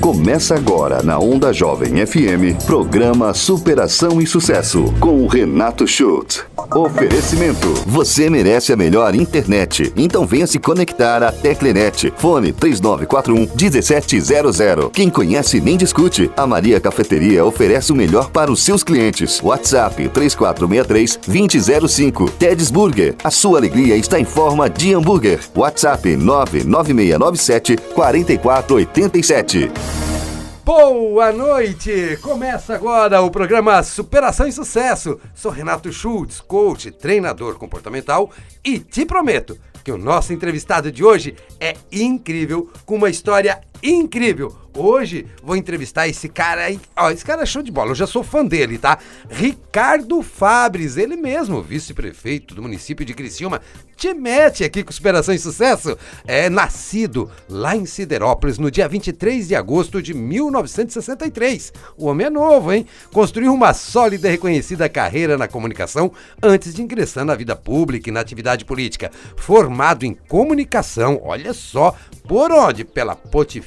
Começa agora na Onda Jovem FM, programa Superação e Sucesso, com o Renato Schultz. Oferecimento. Você merece a melhor internet. Então venha se conectar à Teclenet. Fone 3941 1700. Quem conhece nem discute. A Maria Cafeteria oferece o melhor para os seus clientes. WhatsApp 3463 2005. Ted's Burger. A sua alegria está em forma de hambúrguer. WhatsApp 99697 4487. Boa noite! Começa agora o programa Superação e Sucesso. Sou Renato Schultz, coach, treinador comportamental e te prometo que o nosso entrevistado de hoje é incrível, com uma história incrível. Hoje vou entrevistar esse cara aí. Ó, esse cara é show de bola, eu já sou fã dele, tá? Ricardo Fabres, ele mesmo, vice-prefeito do município de Criciúma. Te mete aqui com Superação e Sucesso. É nascido lá em Siderópolis no dia 23 de agosto de 1963. O homem é novo, hein? Construiu uma sólida e reconhecida carreira na comunicação antes de ingressar na vida pública e na atividade política. Formado em comunicação, olha só, por onde? Pela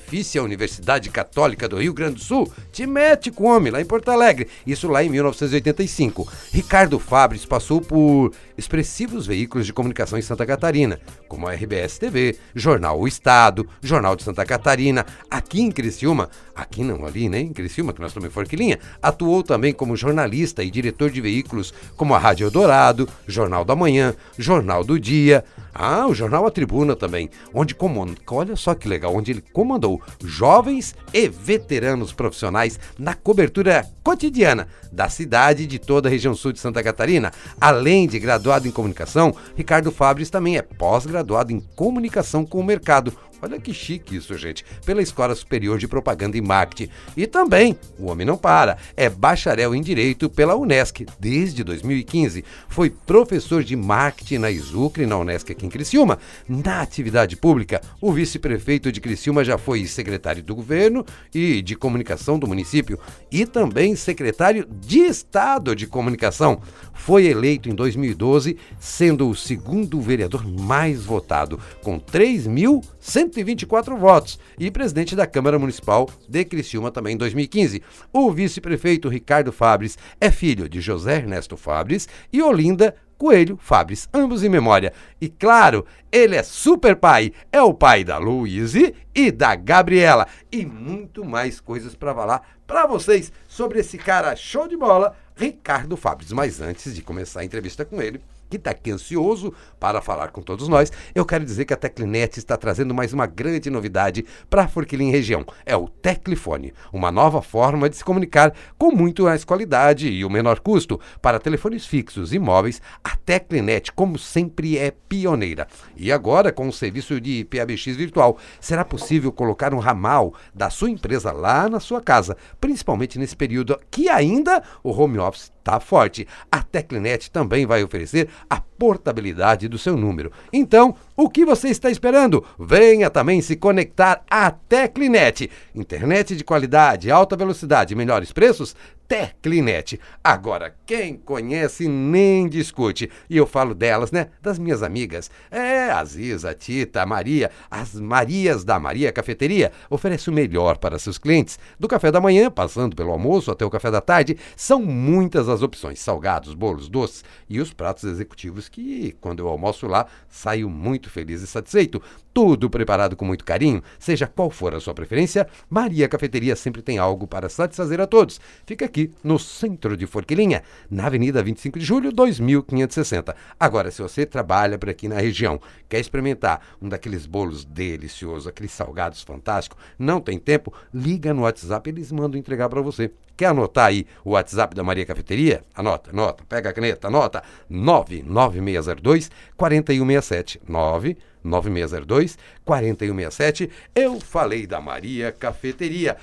Pontifícia Universidade Católica do Rio Grande do Sul. Te mete com homem lá em Porto Alegre. Isso lá em 1985. Ricardo Fabres passou por expressivos veículos de comunicação em Santa Catarina, como a RBS TV, Jornal O Estado, Jornal de Santa Catarina. Aqui em Criciúma, aqui não ali, né? Em Criciúma, que nós estamos em Forquilinha, atuou também como jornalista e diretor de veículos como a Rádio Eldorado, Jornal da Manhã, Jornal do Dia. Ah, o jornal A Tribuna também, onde comandou, olha só que legal, onde ele comandou jovens e veteranos profissionais na cobertura cotidiana da cidade e de toda a região sul de Santa Catarina. Além de graduado em comunicação, Ricardo Fabres também é pós-graduado em comunicação com o mercado, Olha que chique isso, gente. Pela Escola Superior de Propaganda e Marketing. E também, o homem não para, é bacharel em Direito pela Unesc desde 2015. Foi professor de marketing na Isucre, na Unesc aqui em Criciúma. Na atividade pública, o vice-prefeito de Criciúma já foi secretário do governo e de comunicação do município e também secretário de Estado de Comunicação. Foi eleito em 2012, sendo o segundo vereador mais votado, com 3.124 votos, e presidente da Câmara Municipal de Criciúma também em 2015. O vice-prefeito Ricardo Fabres é filho de José Ernesto Fabres e Olinda Coelho Fabres, ambos em memória. E claro, ele é super pai, é o pai da Luíse e da Gabriela. E muito mais coisas para falar para vocês sobre esse cara show de bola, Ricardo Fabres. Mas antes de começar a entrevista com ele, que está aqui ansioso para falar com todos nós, eu quero dizer que a Teclinet está trazendo mais uma grande novidade para a Forquilim região. É o Teclifone, uma nova forma de se comunicar com muito mais qualidade e o menor custo. Para telefones fixos e móveis, a Teclinet, como sempre, é pioneira. E agora, com o serviço de PABX virtual, será possível colocar um ramal da sua empresa lá na sua casa, principalmente nesse período que ainda o home office está forte. A Teclinet também vai oferecer a portabilidade do seu número. Então, o que você está esperando? Venha também se conectar à Teclinet. Internet de qualidade, alta velocidade, melhores preços? Teclinet. Agora, quem conhece nem discute. E eu falo delas, né? Das minhas amigas. É, a Ziza, a Tita, a Maria, as Marias da Maria Cafeteria oferece o melhor para seus clientes. Do café da manhã, passando pelo almoço até o café da tarde, são muitas as opções: salgados, bolos, doces e os pratos executivos que, quando eu almoço lá, saio muito feliz e satisfeito. Tudo preparado com muito carinho, seja qual for a sua preferência, Maria Cafeteria sempre tem algo para satisfazer a todos. Fica aqui no centro de Forquilinha, na Avenida 25 de Julho, 2560. Agora, se você trabalha por aqui na região, quer experimentar um daqueles bolos deliciosos, aqueles salgados fantásticos, não tem tempo, liga no WhatsApp, eles mandam entregar para você. Quer anotar aí o WhatsApp da Maria Cafeteria? Anota, anota, pega a caneta, anota. 99602 4167. 99602 4167. Eu falei da Maria Cafeteria.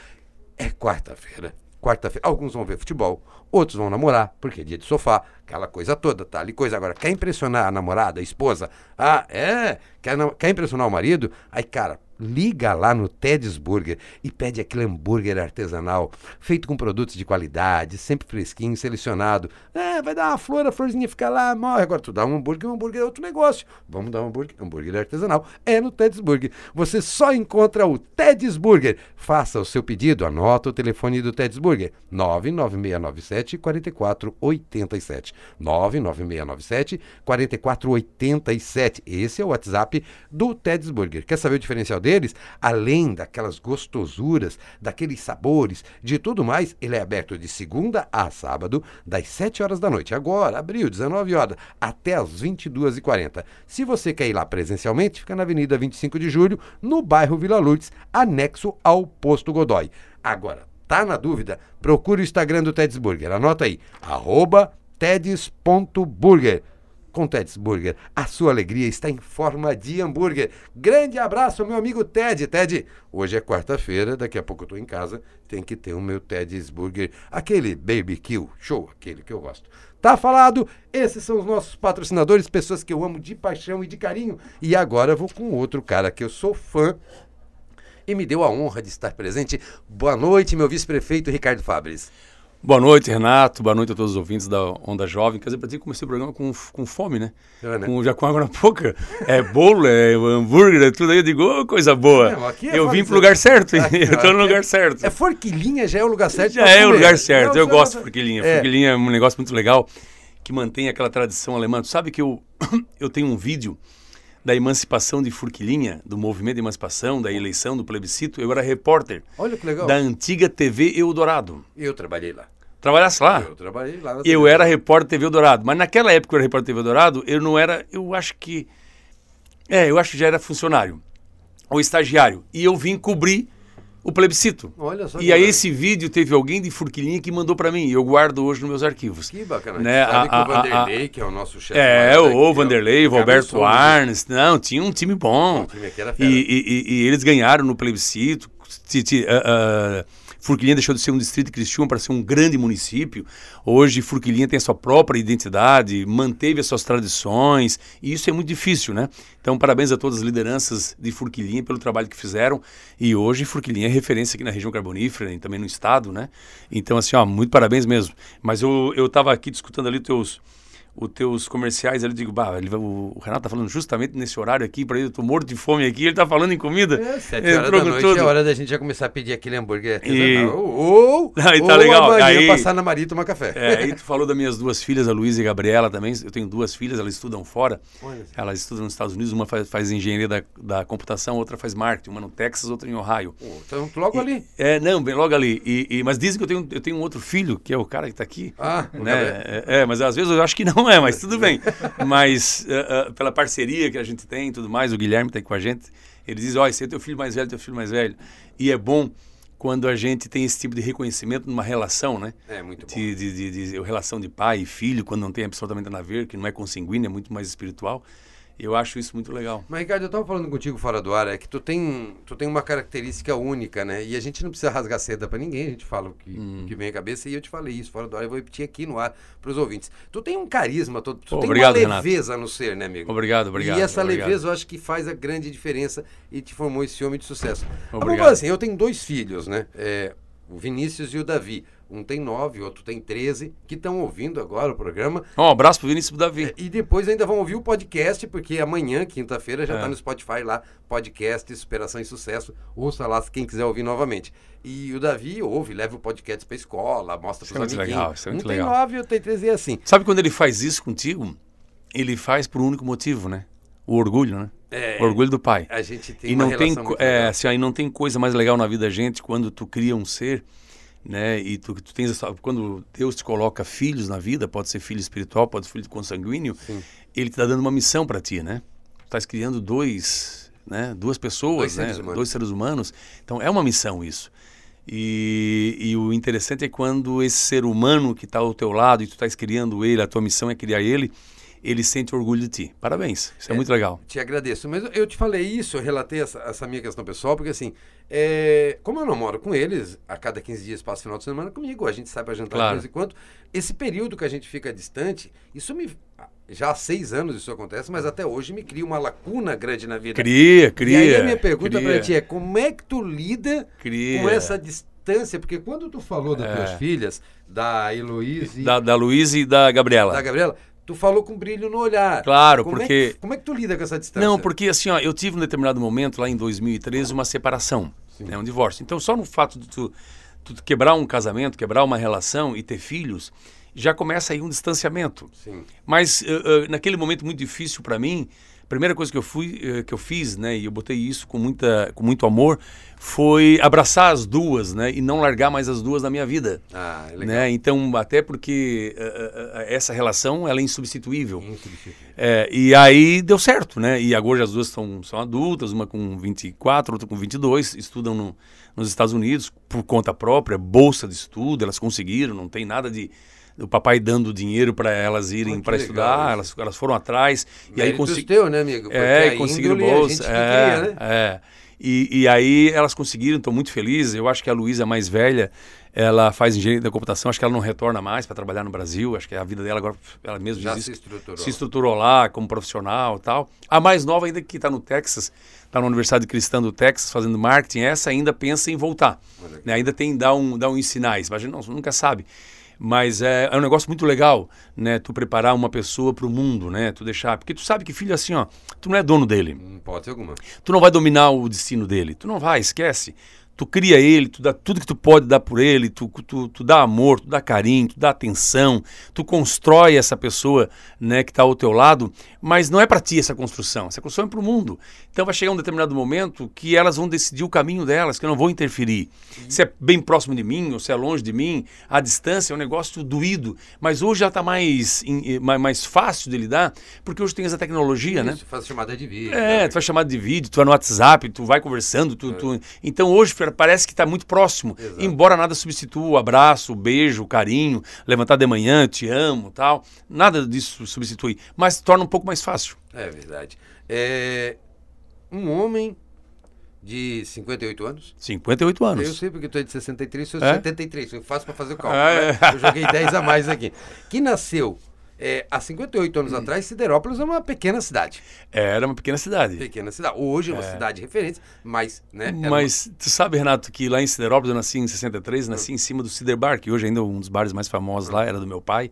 É quarta-feira. Quarta-feira, alguns vão ver futebol, outros vão namorar, porque é dia de sofá, aquela coisa toda, tá ali coisa. Agora, quer impressionar a namorada, a esposa? Ah, é? Quer, quer impressionar o marido? Aí, cara, liga lá no Ted's Burger e pede aquele hambúrguer artesanal, feito com produtos de qualidade, sempre fresquinho, selecionado. É, vai dar uma flor, a florzinha fica lá, morre. Agora tu dá um hambúrguer, um hambúrguer é outro negócio. Vamos dar um hambúrguer, hambúrguer artesanal. É no Ted's Burger. Você só encontra o Ted's Burger. Faça o seu pedido, anota o telefone do Ted's Burger. 99697 4487. 99697 4487. Esse é o WhatsApp do Ted's Burger. Quer saber o diferencial deles? Além daquelas gostosuras, daqueles sabores, de tudo mais, ele é aberto de segunda a sábado, das 7 horas da noite. Agora, abril, 19 horas, até as 22h40. Se você quer ir lá presencialmente, fica na Avenida 25 de Julho, no bairro Vila Lourdes, anexo ao Posto Godoy. Agora, tá na dúvida? Procure o Instagram do Ted's Burger. Anota aí, arroba com Ted's Burger. A sua alegria está em forma de hambúrguer. Grande abraço, meu amigo Ted. Ted, hoje é quarta-feira, daqui a pouco eu estou em casa, tem que ter o meu Ted's Burger, aquele barbecue, show, aquele que eu gosto. Tá falado? Esses são os nossos patrocinadores, pessoas que eu amo de paixão e de carinho. E agora eu vou com outro cara que eu sou fã e me deu a honra de estar presente. Boa noite, meu vice-prefeito Ricardo Fabres. Boa noite, Renato. Boa noite a todos os ouvintes da Onda Jovem. Quer dizer, para ti comecei o programa com, com fome, né? É, né? Com, já com água na boca. É bolo, é hambúrguer, é tudo aí. Eu digo, oh, coisa boa. É eu vim pro lugar certo. Aqui, eu tô no lugar certo. É Forquilinha, já é o lugar certo. Já é o lugar certo. eu gosto de Forquilinha. É. Forquilinha é um negócio muito legal que mantém aquela tradição alemã. Tu sabe que eu, eu tenho um vídeo da emancipação de Forquilinha, do movimento de emancipação, da eleição, do plebiscito, eu era repórter. Olha que legal. Da antiga TV Eldorado. Eu trabalhei lá. Trabalhasse lá? Eu trabalhei lá. eu era repórter TV Eldorado. Mas naquela época que eu era repórter TV Eldorado, eu não era. Eu acho que. É, eu acho que já era funcionário. Ou estagiário. E eu vim cobrir o plebiscito. Olha só. E aí esse vídeo teve alguém de Furquilinha que mandou para mim. E eu guardo hoje nos meus arquivos. Que bacana. Né? Sabe a, que o Vanderlei, a, que é o nosso chefe. É, o Vanderlei, o Roberto Arnes. Não, tinha um time bom. O time. E, e, e, eles ganharam no plebiscito. Uh, uh, Furquilinha deixou de ser um distrito de para ser um grande município. Hoje, Furquilinha tem a sua própria identidade, manteve as suas tradições, e isso é muito difícil, né? Então, parabéns a todas as lideranças de Furquilinha pelo trabalho que fizeram. E hoje, Furquilinha é referência aqui na região carbonífera e também no estado, né? Então, assim, ó, muito parabéns mesmo. Mas eu estava aqui discutindo ali teus os teus comerciais ali, eu digo, bah, ele, o, o, Renato tá falando justamente nesse horário aqui, para ele, eu tô morto de fome aqui, ele tá falando em comida. É, sete é, horas da noite tudo. é hora da gente já começar a pedir aquele hambúrguer e... ou, aí tá ou legal. aí passar na Maria e tomar café. É, aí tu falou das minhas duas filhas, a Luísa e a Gabriela também, eu tenho duas filhas, elas estudam fora, elas estudam nos Estados Unidos, uma faz, faz engenharia da, da computação, outra faz marketing, uma no Texas, outra em Ohio. Oh, então logo e, ali. É, não, bem logo ali. E, e, mas dizem que eu tenho, eu tenho um outro filho, que é o cara que tá aqui. Ah, né? É, é, mas às vezes eu acho que não é, mas tudo bem. Mas uh, uh, pela parceria que a gente tem e tudo mais, o Guilherme está aí com a gente, ele diz, ó, esse é teu filho mais velho, teu filho mais velho. E é bom quando a gente tem esse tipo de reconhecimento numa relação, né? É, muito bom. De, de, de, de relação de pai e filho, quando não tem absolutamente nada a ver, que não é consanguíneo, é muito mais espiritual. Eu acho isso muito legal. Mas, Ricardo, eu estava falando contigo fora do ar, é que tu tem, tu tem uma característica única, né? E a gente não precisa rasgar seda para ninguém, a gente fala o que, hum. que vem à cabeça, e eu te falei isso fora do ar, eu vou repetir aqui no ar para os ouvintes. Tu tem um carisma, tu, tu obrigado, tem uma leveza Renato. no ser, né, amigo? Obrigado, obrigado. E essa obrigado. leveza eu acho que faz a grande diferença e te formou esse homem de sucesso. Obrigado. Assim, eu tenho dois filhos, né? É, o Vinícius e o Davi. Um tem nove, outro tem treze, que estão ouvindo agora o programa. Um abraço pro Vinícius e Davi. É, e depois ainda vão ouvir o podcast, porque amanhã, quinta-feira, já está é. no Spotify lá, podcast Superação e Sucesso. Ouça lá quem quiser ouvir novamente. E o Davi ouve, leva o podcast para escola, mostra para os amiguinhos. Legal, isso é muito um legal. tem nove, outro tem treze, é assim. Sabe quando ele faz isso contigo? Ele faz por um único motivo, né? O orgulho, né? É, o orgulho do pai. A gente tem e não tem, é, assim, aí não tem coisa mais legal na vida da gente quando tu cria um ser né? E tu, tu tens essa, quando Deus te coloca filhos na vida, pode ser filho espiritual, pode ser filho consanguíneo, Sim. ele te está dando uma missão para ti, né? Tu estás criando dois, né? Duas pessoas, dois né? Seres dois seres humanos. Então é uma missão isso. E, e, o interessante é quando esse ser humano que está ao teu lado e tu estás criando ele, a tua missão é criar ele, ele sente orgulho de ti. Parabéns, isso é, é muito legal. Te agradeço. Mas eu te falei isso, eu relatei essa, essa minha questão pessoal, porque assim, é, como eu não moro com eles, a cada 15 dias passo final de semana comigo, a gente sai para jantar claro. de vez em quando. Esse período que a gente fica distante, isso me. Já há seis anos isso acontece, mas até hoje me cria uma lacuna grande na vida. Cria, cria. E aí a minha pergunta para ti é: como é que tu lida cria. com essa distância? Porque quando tu falou das é. tuas filhas, da Heloísa. Da, da Luísa e da Gabriela. Da Gabriela tu falou com brilho no olhar. Claro, como porque. É que, como é que tu lida com essa distância? Não, porque assim, ó, eu tive um determinado momento, lá em 2013, uma separação, né, um divórcio. Então, só no fato de tu, tu, quebrar um casamento, quebrar uma relação e ter filhos, já começa aí um distanciamento. Sim. Mas uh, uh, naquele momento muito difícil para mim, primeira coisa que eu fui eh, que eu fiz, né, e eu botei isso com muita com muito amor, foi abraçar as duas, né, e não largar mais as duas na minha vida. Ah, é legal. Né? Então, até porque uh, uh, essa relação ela é insubstituível. É, e aí deu certo, né? E agora as duas são, são adultas, uma com 24, outra com 22, estudam no, nos Estados Unidos por conta própria, bolsa de estudo, elas conseguiram, não tem nada de o papai dando dinheiro para elas irem para estudar, elas, elas foram atrás. e aí consegui... teu, né, amigo? Porque é, conseguiram bolsa. É, queria, né? é. E, e aí elas conseguiram, estou muito feliz. Eu acho que a Luísa mais velha, ela faz engenharia da computação, acho que ela não retorna mais para trabalhar no Brasil, acho que a vida dela agora, ela mesma Já se estruturou. se estruturou lá como profissional tal. A mais nova ainda que está no Texas, está na Universidade Cristã do Texas fazendo marketing, essa ainda pensa em voltar. Né? Ainda tem dar um, dar um sinais, mas a gente não, nunca sabe. Mas é, é um negócio muito legal, né? Tu preparar uma pessoa para o mundo, né? Tu deixar. Porque tu sabe que filho assim, ó, tu não é dono dele. Não pode ser alguma. Tu não vai dominar o destino dele. Tu não vai, esquece tu cria ele, tu dá tudo que tu pode dar por ele, tu, tu, tu dá amor, tu dá carinho, tu dá atenção, tu constrói essa pessoa né, que está ao teu lado, mas não é para ti essa construção, essa construção é para o mundo. Então vai chegar um determinado momento que elas vão decidir o caminho delas, que eu não vou interferir. Se é bem próximo de mim ou se é longe de mim, a distância é um negócio doído, mas hoje já está mais, mais fácil de lidar, porque hoje tem essa tecnologia, né? Isso, né? faz chamada de vídeo. É, né? tu faz chamada de vídeo, tu vai no WhatsApp, tu vai conversando, tu, é. tu... então hoje parece que está muito próximo. Exato. Embora nada substitua o abraço, o beijo, o carinho, levantar de manhã, te amo, tal. Nada disso substitui. Mas torna um pouco mais fácil. É verdade. É... Um homem de 58 anos? 58 anos. Eu sei porque tu é de 63, sou de é? 73. Eu faço para fazer o cálculo. É. Né? Eu joguei 10 a mais aqui. Que nasceu é, há 58 anos hum. atrás, Siderópolis era uma pequena cidade. Era uma pequena cidade. Pequena cidade. Hoje é uma é. cidade referente, mas... Né, mas uma... tu sabe, Renato, que lá em Siderópolis, eu nasci em 63, nasci hum. em cima do Cider Bar, que hoje ainda é um dos bares mais famosos hum. lá, era do meu pai.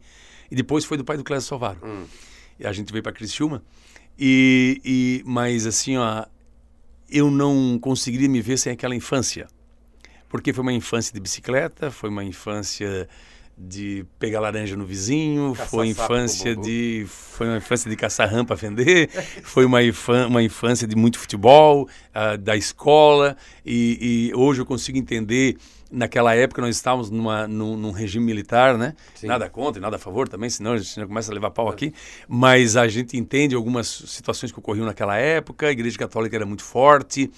E depois foi do pai do Clésio Sovaro. Hum. E a gente veio para Criciúma. E, e, mas assim, ó, eu não conseguiria me ver sem aquela infância. Porque foi uma infância de bicicleta, foi uma infância de pegar laranja no vizinho, Caça foi infância de foi uma infância de caçar rã para vender, foi uma, uma infância de muito futebol, uh, da escola e, e, hoje eu consigo entender naquela época nós estávamos numa, num, num regime militar, né? Sim. Nada contra e nada a favor também, senão a gente começa a levar pau aqui, mas a gente entende algumas situações que ocorriam naquela época, a igreja católica era muito forte,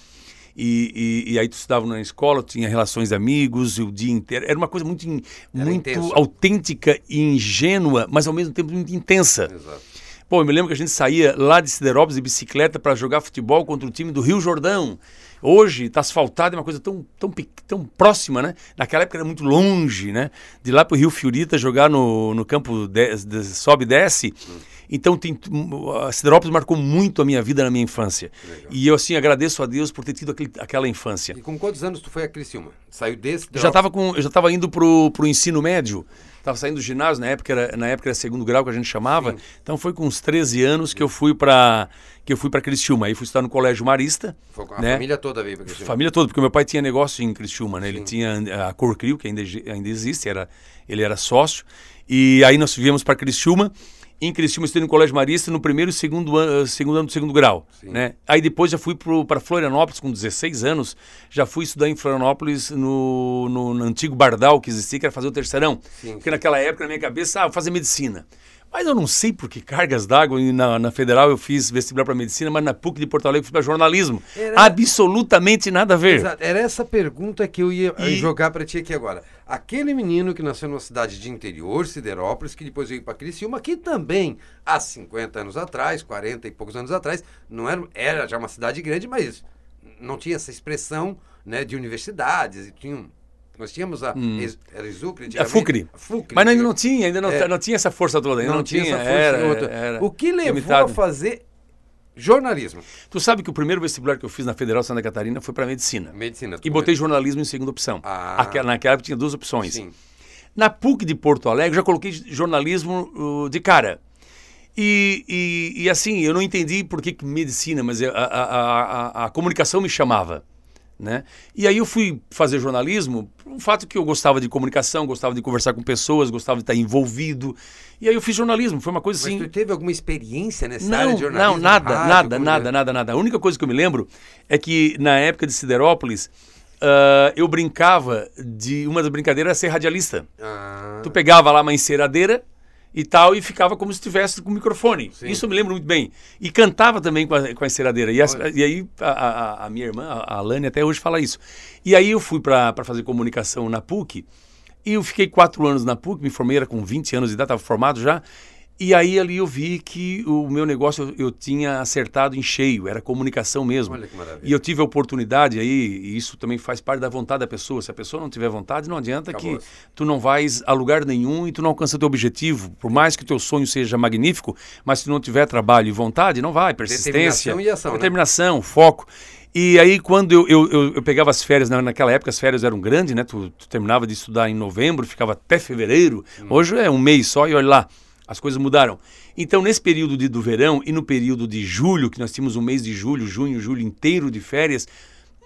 e, e, e, aí tu estudava na escola, tinha relações de amigos o dia inteiro. Era uma coisa muito, muito autêntica e ingênua, mas ao mesmo tempo muito intensa. Exato. Pô, eu me lembro que a gente saía lá de Siderópolis de bicicleta para jogar futebol contra o time do Rio Jordão. Hoje está asfaltado, é uma coisa tão, tão, tão próxima, né? Naquela época era muito longe, né? De lá para o Rio Fiorita jogar no, no campo de, de, sobe e desce. Hum. Então, tem, a Siderópolis marcou muito a minha vida na minha infância. Legal. E eu, assim, agradeço a Deus por ter tido aquele, aquela infância. E com quantos anos tu foi a Criciúma? Saiu desse? Já tava com, eu já estava indo pro, pro ensino médio. Estava saindo do ginásio, na época, era, na época era segundo grau que a gente chamava. Sim. Então foi com uns 13 anos que eu fui para que eu fui para Criciúma. Aí fui estudar no Colégio Marista. Foi com a né? família toda veio para Criciúma. Família toda, porque meu pai tinha negócio em Criciúma, né? Ele tinha a Corcrio, que ainda, ainda existe, era, ele era sócio. E aí nós viemos para Criciúma em Criciúma, estudei no Colégio Marista no primeiro e segundo ano, segundo ano do segundo grau. Né? Aí depois já fui para Florianópolis com 16 anos, já fui estudar em Florianópolis no, no, no antigo Bardal que existia, que era fazer o terceirão. Sim, Porque sim. naquela época, na minha cabeça, ah, vou fazer medicina. Mas eu não sei por que cargas d'água. Na, na Federal eu fiz vestibular para medicina, mas na PUC de Porto Alegre eu fiz para jornalismo. Era... Absolutamente nada a ver. Exato. Era essa pergunta que eu ia e... jogar para ti aqui agora. Aquele menino que nasceu numa cidade de interior, Siderópolis, que depois veio para Criciúma, que também há 50 anos atrás, 40 e poucos anos atrás, não era, era já uma cidade grande, mas não tinha essa expressão né, de universidades e tinha nós tínhamos a. Hum. Era Exucre? A Fucre. Mas ainda não tinha, ainda não, é. não tinha essa força toda. Ainda não, não tinha, tinha, essa força era, era, O que levou limitado. a fazer jornalismo? Tu sabe que o primeiro vestibular que eu fiz na Federal Santa Catarina foi para medicina. Medicina. E botei jornalismo em segunda opção. Ah. Aquela, naquela época tinha duas opções. Sim. Na PUC de Porto Alegre, já coloquei jornalismo uh, de cara. E, e, e, assim, eu não entendi por que, que medicina, mas a, a, a, a comunicação me chamava. Né? E aí eu fui fazer jornalismo, um fato que eu gostava de comunicação, gostava de conversar com pessoas, gostava de estar envolvido. E aí eu fiz jornalismo, foi uma coisa assim. Mas tu teve alguma experiência nessa não, área de jornalismo? Não, nada, rádio, nada, nada, é? nada, nada. A única coisa que eu me lembro é que na época de Siderópolis, uh, eu brincava de. Uma das brincadeiras era ser radialista. Ah. Tu pegava lá uma enceradeira e tal, e ficava como se estivesse com o microfone. Sim. Isso eu me lembro muito bem. E cantava também com a, com a enceradeira. E, e aí a, a, a, minha irmã, a Alane, até hoje fala isso. E aí eu fui para fazer comunicação na PUC, e eu fiquei quatro anos na PUC, me formei, era com 20 anos de idade, estava formado já, e aí ali eu vi que o meu negócio eu, eu, tinha acertado em cheio, era comunicação mesmo. Olha que maravilha. E eu tive a oportunidade aí, e isso também faz parte da vontade da pessoa. Se a pessoa não tiver vontade, não adianta Acabou. que tu não vais a lugar nenhum e tu não alcança teu objetivo. Por mais que teu sonho seja magnífico, mas se tu não tiver trabalho e vontade, não vai. Persistência. Determinação e ação. Né? Determinação, né? foco. E aí, quando eu, eu, eu, eu pegava as férias, né, naquela época as férias eram grandes, né? Tu, tu, terminava de estudar em novembro, ficava até fevereiro. Hum. Hoje é um mês só e olha lá. As coisas mudaram. Então, nesse período de, do verão e no período de julho, que nós tínhamos um mês de julho, junho, julho inteiro de férias,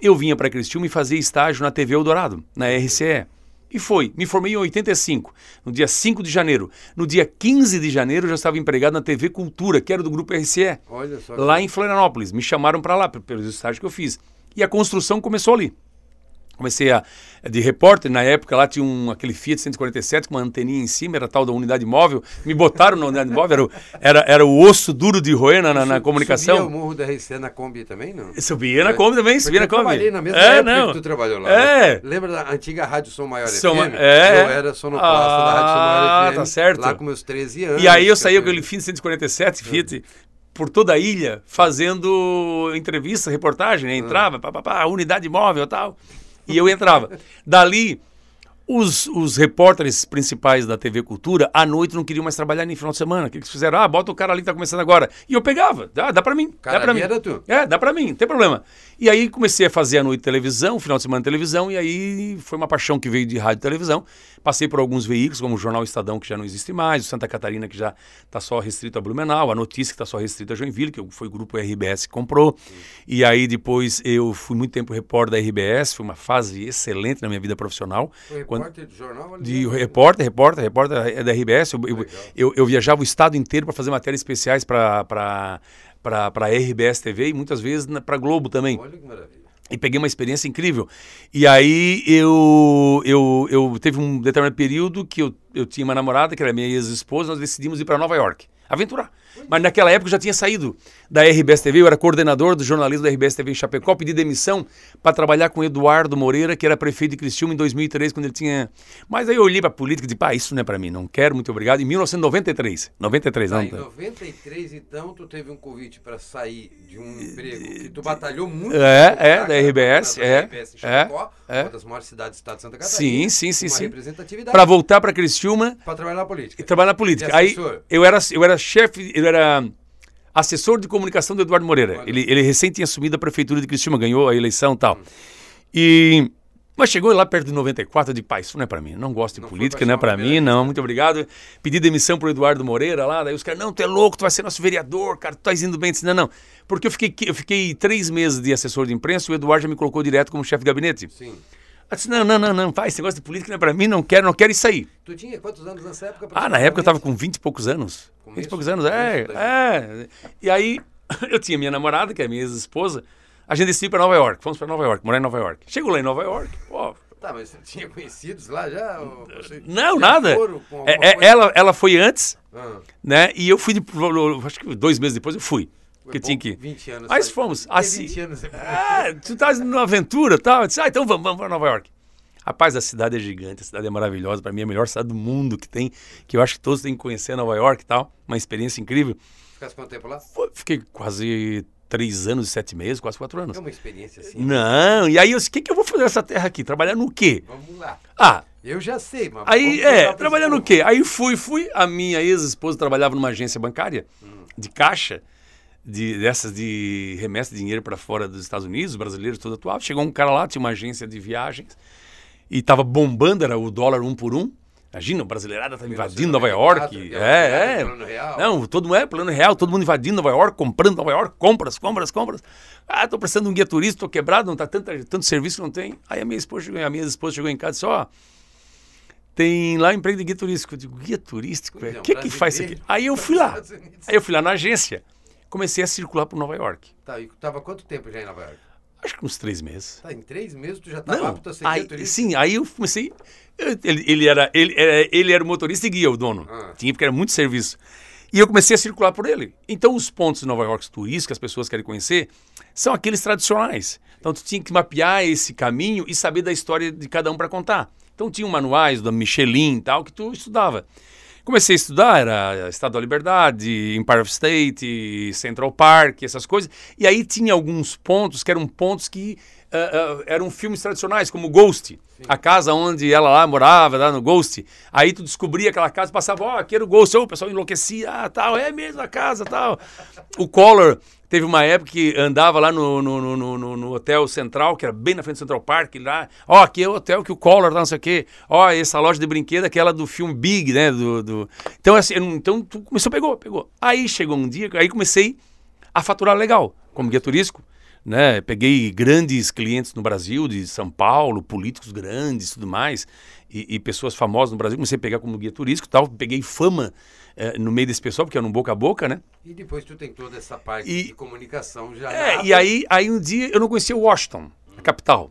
eu vinha para Criciúma e fazia estágio na TV Eldorado, na RCE. E foi. Me formei em 85, no dia 5 de janeiro. No dia 15 de janeiro, eu já estava empregado na TV Cultura, que era do grupo RCE. Olha só. Lá em Florianópolis. Me chamaram para lá, pelos estágios que eu fiz. E a construção começou ali. Comecei a, de repórter, na época lá tinha um, aquele Fiat 147 com uma anteninha em cima, era tal da unidade móvel. Me botaram na unidade móvel, era, era, era o osso duro de roer na, na, na comunicação. Subia o morro da RC na Kombi também, não? Subia na Kombi também, subia na Kombi. Eu trabalhei na mesma é, época não. que tu trabalhou lá. É. Né? Lembra da antiga Rádio Som Maior Som, FM? É. Eu era sonoplasta ah, da Rádio Som Maior FM. tá certo. Lá com meus 13 anos. E aí eu saí com aquele Fiat 147 Fiat por toda a ilha fazendo entrevista, reportagem, né? entrava, pá, pá, pá, unidade móvel e tal. E eu entrava. Dali, os, os repórteres principais da TV Cultura, à noite, não queriam mais trabalhar nem final de semana. O que eles fizeram? Ah, bota o cara ali que tá começando agora. E eu pegava. Dá, dá pra mim. Cara, dá pra mim. era tu. É, dá pra mim, não tem problema. E aí comecei a fazer a noite televisão, final de semana televisão, e aí foi uma paixão que veio de rádio e televisão. Passei por alguns veículos, como o Jornal Estadão, que já não existe mais, o Santa Catarina, que já está só restrito a Blumenau, a Notícia, que está só restrita a Joinville, que foi o grupo RBS que comprou. Sim. E aí depois eu fui muito tempo repórter da RBS, foi uma fase excelente na minha vida profissional. Foi repórter do jornal? De repórter, repórter, repórter da RBS. Eu, eu, eu, viajava o estado inteiro para fazer matérias especiais para para a RBS TV e muitas vezes para Globo também. Olha que maravilha. E peguei uma experiência incrível. E aí eu, eu, eu teve um determinado período que eu, eu tinha uma namorada, que era minha ex-esposa, nós decidimos ir para Nova York. Aventurar. Mas naquela época eu já tinha saído da RBS TV, eu era coordenador do jornalismo da RBS TV em Chapecó, pedi demissão para trabalhar com Eduardo Moreira, que era prefeito de Criciúma em 2003, quando ele tinha... Mas aí eu olhei para a política e disse, pá, isso não é para mim, não quero, muito obrigado. Em 1993, 93, ah, não. Em 93, então, tu teve um convite para sair de um emprego que tu batalhou muito. É, é, da RBS, é. RBS em Chapecó, é, uma das maiores cidades do estado de Santa Catarina. Sim, sim, sim, sim. representatividade. Para voltar para Criciúma... Para trabalhar na política. E trabalhar na política. Aí eu era, eu era chefe, era assessor de comunicação do Eduardo Moreira. Ele, ele recém tinha assumido a prefeitura de Cristina, ganhou a eleição e tal. E mas chegou lá perto de 94 de paz, isso não é para mim, não gosto de não política, não é para mim, não, muito obrigado. Pedi demissão pro Eduardo Moreira lá, daí os caras, não, tu é louco, tu vai ser nosso vereador, cara, tu tá indo bem. Eu disse, não, não, porque eu fiquei, eu fiquei três meses de assessor de imprensa e o Eduardo já me colocou direto como chefe de gabinete. Sim. Eu disse, não, não, não, não, pai, esse negócio de política não é para mim, não quero, não quero isso aí. Tu tinha quantos anos nessa época? Ah, na época eu tava com 20 e poucos anos. Começo, 20 e poucos anos, é, é. E aí eu tinha minha namorada, que é minha ex-esposa, a gente decidiu para Nova York, fomos para Nova York, morar em Nova York. Chegou lá em Nova York, pô, Tá, mas você tinha conhecidos lá já? Não, nada. É, é, ela, ela foi antes, ah. né? E eu fui, de, acho que dois meses depois eu fui. Porque tinha que. 20 anos. Mas fomos. Assim, 20 anos. É, tu tá numa aventura e tal. Eu disse, ah, então vamos, vamos para Nova York. Rapaz, a cidade é gigante, a cidade é maravilhosa. Para mim, é a melhor cidade do mundo que tem. Que eu acho que todos têm que conhecer Nova York e tal. Uma experiência incrível. Ficasse quanto tempo lá? Fiquei quase três anos e sete meses, quase quatro anos. É uma experiência assim. Não, e aí eu disse, o que, que eu vou fazer nessa terra aqui? Trabalhar no quê? Vamos lá. Ah. Eu já sei, mas. Aí, é, trabalhar no quê? Aí fui, fui. A minha ex-esposa trabalhava numa agência bancária hum. de caixa. De, dessas de remessa de dinheiro para fora dos Estados Unidos, brasileiros todo atual. Chegou um cara lá, tinha uma agência de viagens e tava bombando, era o dólar um por um. Imagina, o brasileirada tá invadindo Nova York. É, é. Não, todo mundo é plano real, todo mundo invadindo Nova York, comprando Nova York, compras, compras, compras. Ah, tô precisando de um guia turístico, tô quebrado, não tá tanto, tanto serviço que não tem. Aí a minha esposa chegou, a minha esposa chegou em casa e disse, ó, tem lá emprego de guia turístico. Eu digo, guia turístico? O que que faz isso aqui? Aí eu fui lá. Aí eu fui lá na agência. Comecei a circular por Nova York. Tá, e tava quanto tempo já em Nova York? Acho que uns três meses. Tá, em três meses tu já estava apto a ser aí, guia Sim, aí eu comecei. Ele, ele, era, ele, era, ele era o motorista e guia, o dono. Ah. Tinha, porque era muito serviço. E eu comecei a circular por ele. Então, os pontos de Nova York turísticos que as pessoas querem conhecer são aqueles tradicionais. Então, tu tinha que mapear esse caminho e saber da história de cada um para contar. Então, tinha manuais da Michelin e tal que tu estudava. Comecei a estudar, era Estado da Liberdade, Empire of State, Central Park, essas coisas. E aí tinha alguns pontos que eram pontos que uh, uh, eram filmes tradicionais, como Ghost. Sim. A casa onde ela lá morava, lá no Ghost. Aí tu descobria aquela casa, passava, ó, oh, aqui era o Ghost. Oh, o pessoal enlouquecia, ah, tal, é mesmo a casa, tal. O Collor Teve uma época que andava lá no, no, no, no, Hotel Central, que era bem na frente do Central Park, lá. Ó, aqui é o hotel que o Collor tá, não sei o quê. Ó, essa loja de brinquedo, aquela do filme Big, né? Do, do... Então, assim, então tu começou, pegou, pegou. Aí chegou um dia, aí comecei a faturar legal, como guia turístico. Né? Peguei grandes clientes no Brasil, de São Paulo, políticos grandes tudo mais, e, e pessoas famosas no Brasil. Comecei a pegar como guia turístico tal. Peguei fama é, no meio desse pessoal, porque era um boca a boca, né? E depois tu tem toda essa parte e, de comunicação já. É, e aí, aí um dia eu não conhecia Washington, a capital.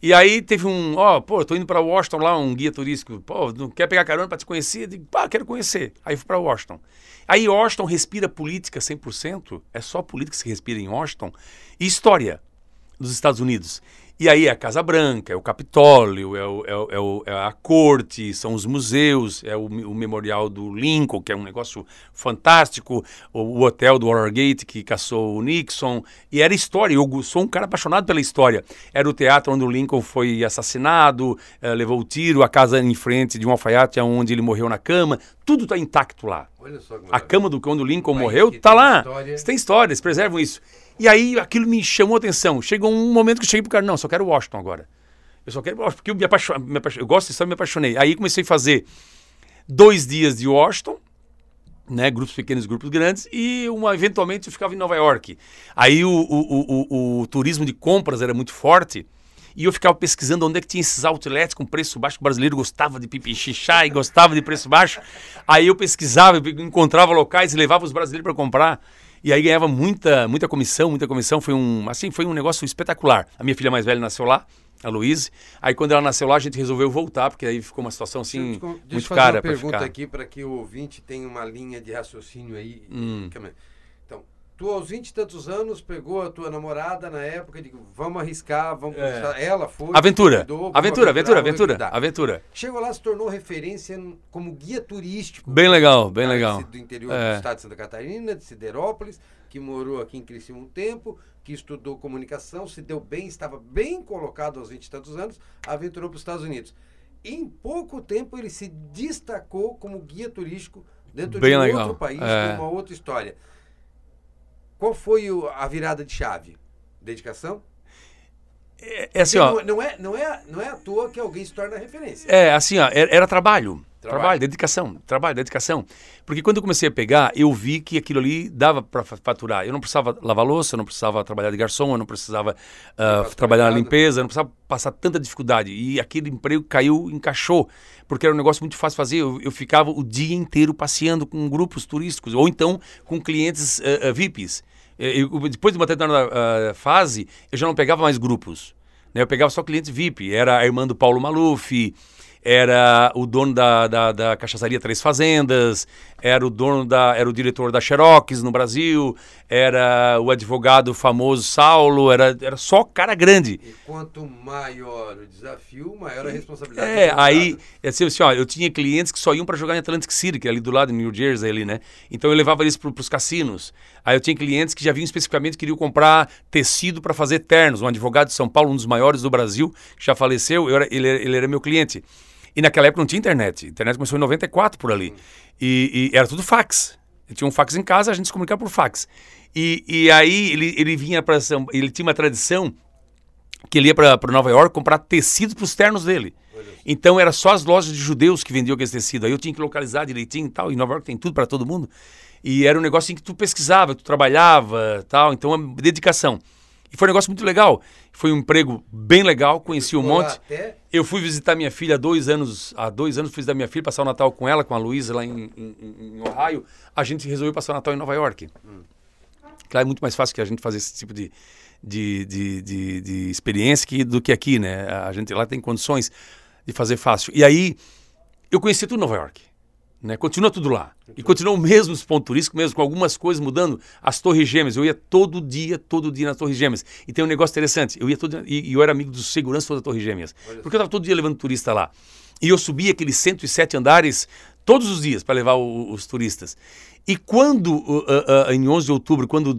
E aí teve um, ó, pô, tô indo para Washington lá, um guia turístico, pô, não quer pegar carona para te conhecer? Eu digo, pá, quero conhecer. Aí fui para Washington. Aí Washington respira política 100%, é só política que se respira em Washington, e história dos Estados Unidos. E aí é a Casa Branca, é o Capitólio, é, o, é, o, é, o, é a corte, são os museus, é o, o, memorial do Lincoln, que é um negócio fantástico, o, hotel do Watergate que caçou o Nixon. E era história, eu sou um cara apaixonado pela história. Era o teatro onde o Lincoln foi assassinado, é, levou o tiro, a casa em frente de um alfaiate onde ele morreu na cama. Tudo está intacto lá. a cama do quando o Lincoln morreu está lá. História. Tem história, eles preservam isso. E aí aquilo me chamou a atenção. Chegou um momento que eu cheguei pro cara, não, só quero Washington agora. Eu só quero Washington, porque eu me apaixonei, me apaixonei, eu gosto de me apaixonei. Aí comecei a fazer dois dias de Washington, né, grupos pequenos, grupos grandes, e uma, eventualmente eu ficava em Nova York. Aí o, o, o, o, turismo de compras era muito forte, e eu ficava pesquisando onde é que tinha esses outlets com preço baixo. O brasileiro gostava de pipichichá e gostava de preço baixo. Aí eu pesquisava, encontrava locais e levava os brasileiros para comprar. E aí ganhava muita, muita comissão, muita comissão. Foi um, assim, foi um negócio espetacular. A minha filha mais velha nasceu lá, a Luíse. Aí quando ela nasceu lá, a gente resolveu voltar, porque aí ficou uma situação assim deixa muito cara. Deixa eu fazer uma pergunta aqui para que o ouvinte tenha uma linha de raciocínio aí. Hum. Tu, aos 20 e tantos anos, pegou a tua namorada na época de vamos arriscar, vamos. É. Ela foi. Aventura. Cuidou, aventura, aventura, aventura, aventura. Chegou lá, se tornou referência como guia turístico. Bem legal, bem legal. Do interior é. do estado de Santa Catarina, de Siderópolis, que morou aqui em Criciúma um tempo, que estudou comunicação, se deu bem, estava bem colocado aos 20 e tantos anos, aventurou para os Estados Unidos. Em pouco tempo, ele se destacou como guia turístico dentro bem de legal. outro país, é. com uma outra história. Qual foi o, a virada de chave? Dedicação? É, é assim, ó, não, não, é, não, é, não é à toa que alguém se torna referência. É, assim, ó, era, era trabalho. Trabalho. trabalho. dedicação, trabalho, dedicação. Porque quando eu comecei a pegar, eu vi que aquilo ali dava para faturar. Eu não precisava lavar louça, eu não precisava trabalhar de garçom, eu não precisava uh, trabalhar na limpeza, eu não precisava passar tanta dificuldade. E aquele emprego caiu, encaixou, porque era um negócio muito fácil de fazer. Eu, eu ficava o dia inteiro passeando com grupos turísticos, ou então com clientes uh, uh, VIPs. Eu, depois de uma determinada fase, eu já não pegava mais grupos. Né? Eu pegava só cliente VIP. Era a irmã do Paulo Maluf, era o dono da, da, da cachaçaria Três Fazendas, era o dono da, era o diretor da Xerox no Brasil, era o advogado famoso Saulo, era, era só cara grande. E quanto maior o desafio, maior a responsabilidade. É, aí, é assim, assim, ó, eu tinha clientes que só iam para jogar em Atlantic City, que é ali do lado, em New Jersey, ali, né? Então eu levava eles para os cassinos. Aí eu tinha clientes que já vinham especificamente queriam comprar tecido para fazer ternos. Um advogado de São Paulo, um dos maiores do Brasil, que já faleceu, era, ele, ele era meu cliente. E naquela época não tinha internet. A internet começou em 94 por ali. E, e era tudo fax. Ele tinha um fax em casa, a gente se comunicava por fax. E, e aí ele, ele vinha para São ele tinha uma tradição que ele ia para Nova York comprar tecido para os ternos dele. Então era só as lojas de judeus que vendiam aquele tecido. Aí eu tinha que localizar direitinho e tal. E Nova York tem tudo para todo mundo. E era um negócio em que tu pesquisava, tu trabalhava, tal. Então uma dedicação. E foi um negócio muito legal. Foi um emprego bem legal, conheci um monte. Até... Eu fui visitar minha filha há dois anos. Há dois anos fui visitar minha filha, passar o Natal com ela, com a Luísa, lá em, em, em, Ohio. A gente resolveu passar o Natal em Nova York. Hum. Claro, é muito mais fácil que a gente fazer esse tipo de, de, de, de, de experiência que, do que aqui, né? A gente lá tem condições de fazer fácil. E aí, eu conheci tudo Nova York. Né? Continua tudo lá. E continua o mesmo ponto turístico, mesmo com algumas coisas mudando. As Torres Gêmeas, eu ia todo dia, todo dia nas Torres Gêmeas. E tem um negócio interessante, eu ia todo e, e eu era amigo dos seguranças das Torres Gêmeas. Porque eu estava todo dia levando turista lá. E eu subia aqueles 107 andares todos os dias para levar o, os turistas. E quando, uh, uh, uh, em 11 de outubro, quando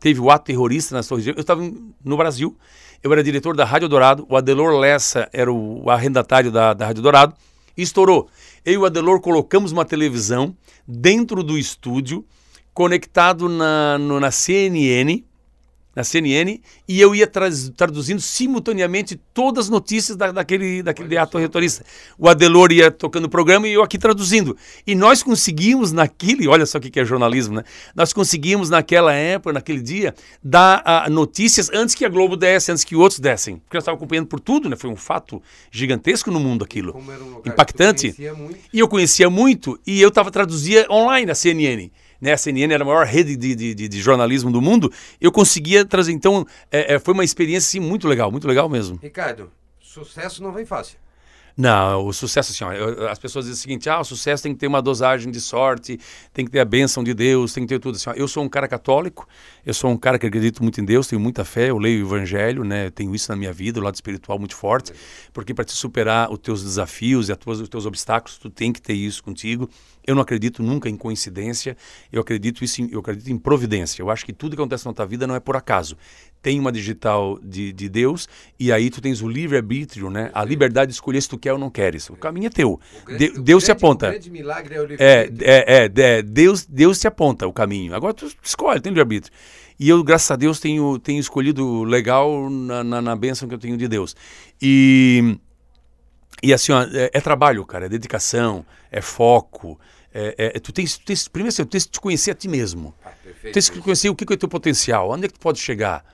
teve o ato terrorista nas Torres Gêmeas, eu estava no Brasil, eu era diretor da Rádio Dourado, o Adelor Lessa era o arrendatário da, da Rádio Dourado, e estourou. Eu e o Adelor colocamos uma televisão dentro do estúdio, conectado na, no, na CNN, na CNN e eu ia traduzindo simultaneamente todas as notícias da, daquele, daquele ato retorista. O Adelor ia tocando o programa e eu aqui traduzindo. E nós conseguimos naquele, olha só o que é jornalismo, né? Nós conseguimos naquela época, naquele dia, dar uh, notícias antes que a Globo desse, antes que outros dessem. Porque nós estávamos acompanhando por tudo, né? Foi um fato gigantesco no mundo aquilo. Um Impactante. E eu conhecia muito e eu estava traduzia online na CNN né, a CNN era a maior rede de, de, de, de jornalismo do mundo, eu conseguia trazer. Então, é, é, foi uma experiência assim, muito legal, muito legal mesmo. Ricardo, sucesso não vem fácil. Não, o sucesso, assim, ó, as pessoas dizem o seguinte: ah, o sucesso tem que ter uma dosagem de sorte, tem que ter a bênção de Deus, tem que ter tudo. Assim, ó, eu sou um cara católico, eu sou um cara que acredito muito em Deus, tenho muita fé, eu leio o Evangelho, né, tenho isso na minha vida, o lado espiritual muito forte, porque para te superar os teus desafios e tuas, os teus obstáculos, tu tem que ter isso contigo. Eu não acredito nunca em coincidência, eu acredito isso em, eu acredito em providência. Eu acho que tudo que acontece na tua vida não é por acaso. Tem uma digital de, de Deus e aí tu tens o livre-arbítrio, né? A liberdade de escolher se tu quer ou não queres. O caminho é teu. Grande, de, Deus se aponta. O grande milagre é o é, é, é, é, Deus, Deus se aponta o caminho. Agora tu escolhe, tem livre-arbítrio. E eu, graças a Deus, tenho, tenho escolhido legal na, na, na bênção que eu tenho de Deus. E, e assim, ó, é, é trabalho, cara, é dedicação, é foco. É, é, tu tens, tu tens, primeiro assim, tu tens que te conhecer a ti mesmo. Ah, tu tens que conhecer o que é o teu potencial, onde é que tu pode chegar.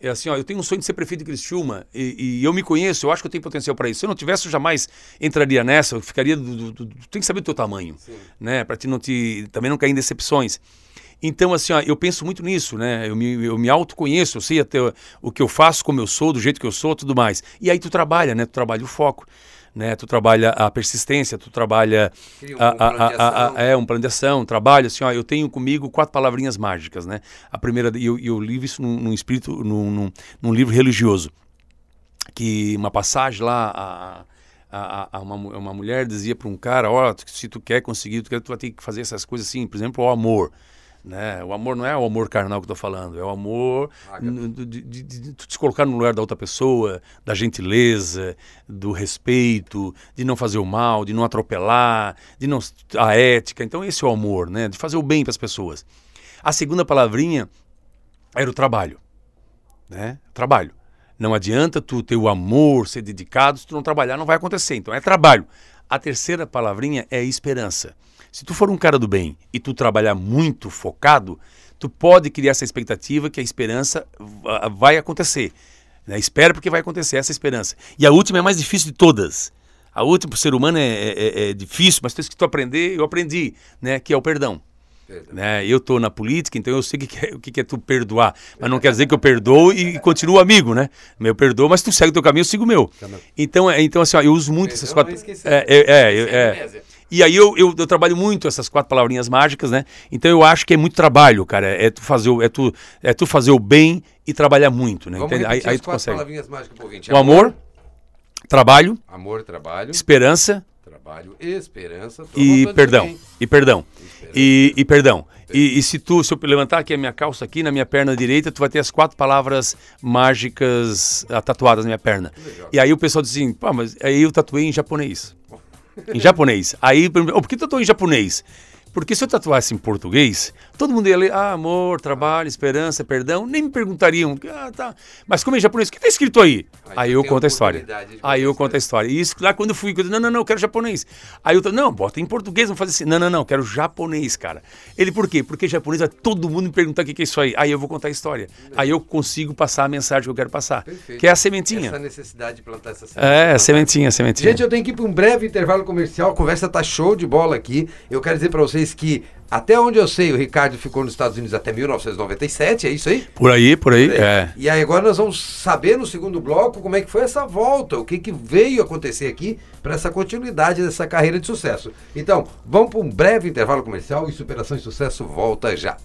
É assim, ó, eu tenho um sonho de ser prefeito de Criciúma e, e eu me conheço, eu acho que eu tenho potencial para isso. Se eu não tivesse, eu jamais entraria nessa, eu ficaria do, do, do, tu tem que saber o teu tamanho, Sim. né, para não te também não cair em decepções. Então, assim, ó, eu penso muito nisso, né? Eu me, eu me autoconheço, eu sei até o que eu faço, como eu sou, do jeito que eu sou, tudo mais. E aí tu trabalha, né? Tu trabalha o foco né? Tu trabalha a persistência, tu trabalha a, a, a, é um plano de ação, trabalho assim, ó, eu tenho comigo quatro palavrinhas mágicas, né? A primeira, e eu, eu li isso num, num espírito, num, num, num, livro religioso, que uma passagem lá a, a, a uma, uma mulher dizia para um cara, ó, se tu quer conseguir, tu, quer, tu vai ter que fazer essas coisas assim, por exemplo, o amor. Né? O amor não é o amor carnal que eu estou falando, é o amor de, de, de, de, se colocar no lugar da outra pessoa, da gentileza, do respeito, de não fazer o mal, de não atropelar, de não a ética. Então esse é o amor, né? De fazer o bem para as pessoas. A segunda palavrinha era o trabalho, né? Trabalho. Não adianta tu ter o amor, ser dedicado, se tu não trabalhar não vai acontecer. Então é trabalho. A terceira palavrinha é esperança. Se tu for um cara do bem e tu trabalhar muito focado, tu pode criar essa expectativa que a esperança vai acontecer. Né? Espera porque vai acontecer essa esperança. E a última é a mais difícil de todas. A última, para o ser humano, é, é, é, é difícil, mas tens que tu aprender, eu aprendi, né? que é o perdão. Né? Eu estou na política, então eu sei o que, é, o que é tu perdoar. Mas não quer dizer que eu perdoo e continuo amigo, né? Eu perdoo, mas tu segue o teu caminho, eu sigo o meu. Então, é, então assim, ó, eu uso muito essas quatro. É, é, é, é, E aí eu, eu, eu, trabalho muito essas quatro palavrinhas mágicas, né? Então eu acho que é muito trabalho, cara. É tu fazer o, é tu, é tu fazer o bem e trabalhar muito, né? Vamos aí, aí tu consegue. palavrinhas mágicas pro O amor, trabalho, amor, trabalho, esperança, trabalho, esperança e perdão, e perdão. E, e perdão. E, e, se tu, se eu levantar aqui a minha calça aqui na minha perna direita, tu vai ter as quatro palavras mágicas ah, tatuadas na minha perna. E aí o pessoal diz assim, pô, mas aí eu tatuei em japonês. Em japonês. Aí, oh, por que tu tatuou em japonês? Porque se eu tatuasse em português, todo mundo ia ler ah, amor, trabalho, esperança, perdão, nem me perguntariam. Ah, tá. Mas como é japonês, o que está escrito aí? Aí, aí eu conto a história. Aí eu conto a história. E isso lá quando eu fui, eu disse, não, não, não, eu quero japonês. Aí eu não, bota em português, vamos fazer assim. Não, não, não, quero japonês, cara. Ele por quê? Porque japonês vai todo mundo me perguntar o que é isso aí. Aí eu vou contar a história. Aí eu consigo passar a mensagem que eu quero passar. Perfeito. Que é a sementinha. Essa necessidade de plantar essa sementinha. É, a sementinha, a sementinha. Gente, eu tenho que ir para um breve intervalo comercial. A conversa tá show de bola aqui. Eu quero dizer para vocês que até onde eu sei, o Ricardo ficou nos Estados Unidos até 1997, é isso aí? Por aí, por aí, é. E aí agora nós vamos saber no segundo bloco como é que foi essa volta, o que, que veio acontecer aqui para essa continuidade dessa carreira de sucesso. Então, vamos para um breve intervalo comercial e Superação e Sucesso volta já.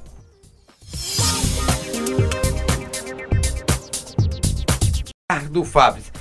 Ricardo Fabres.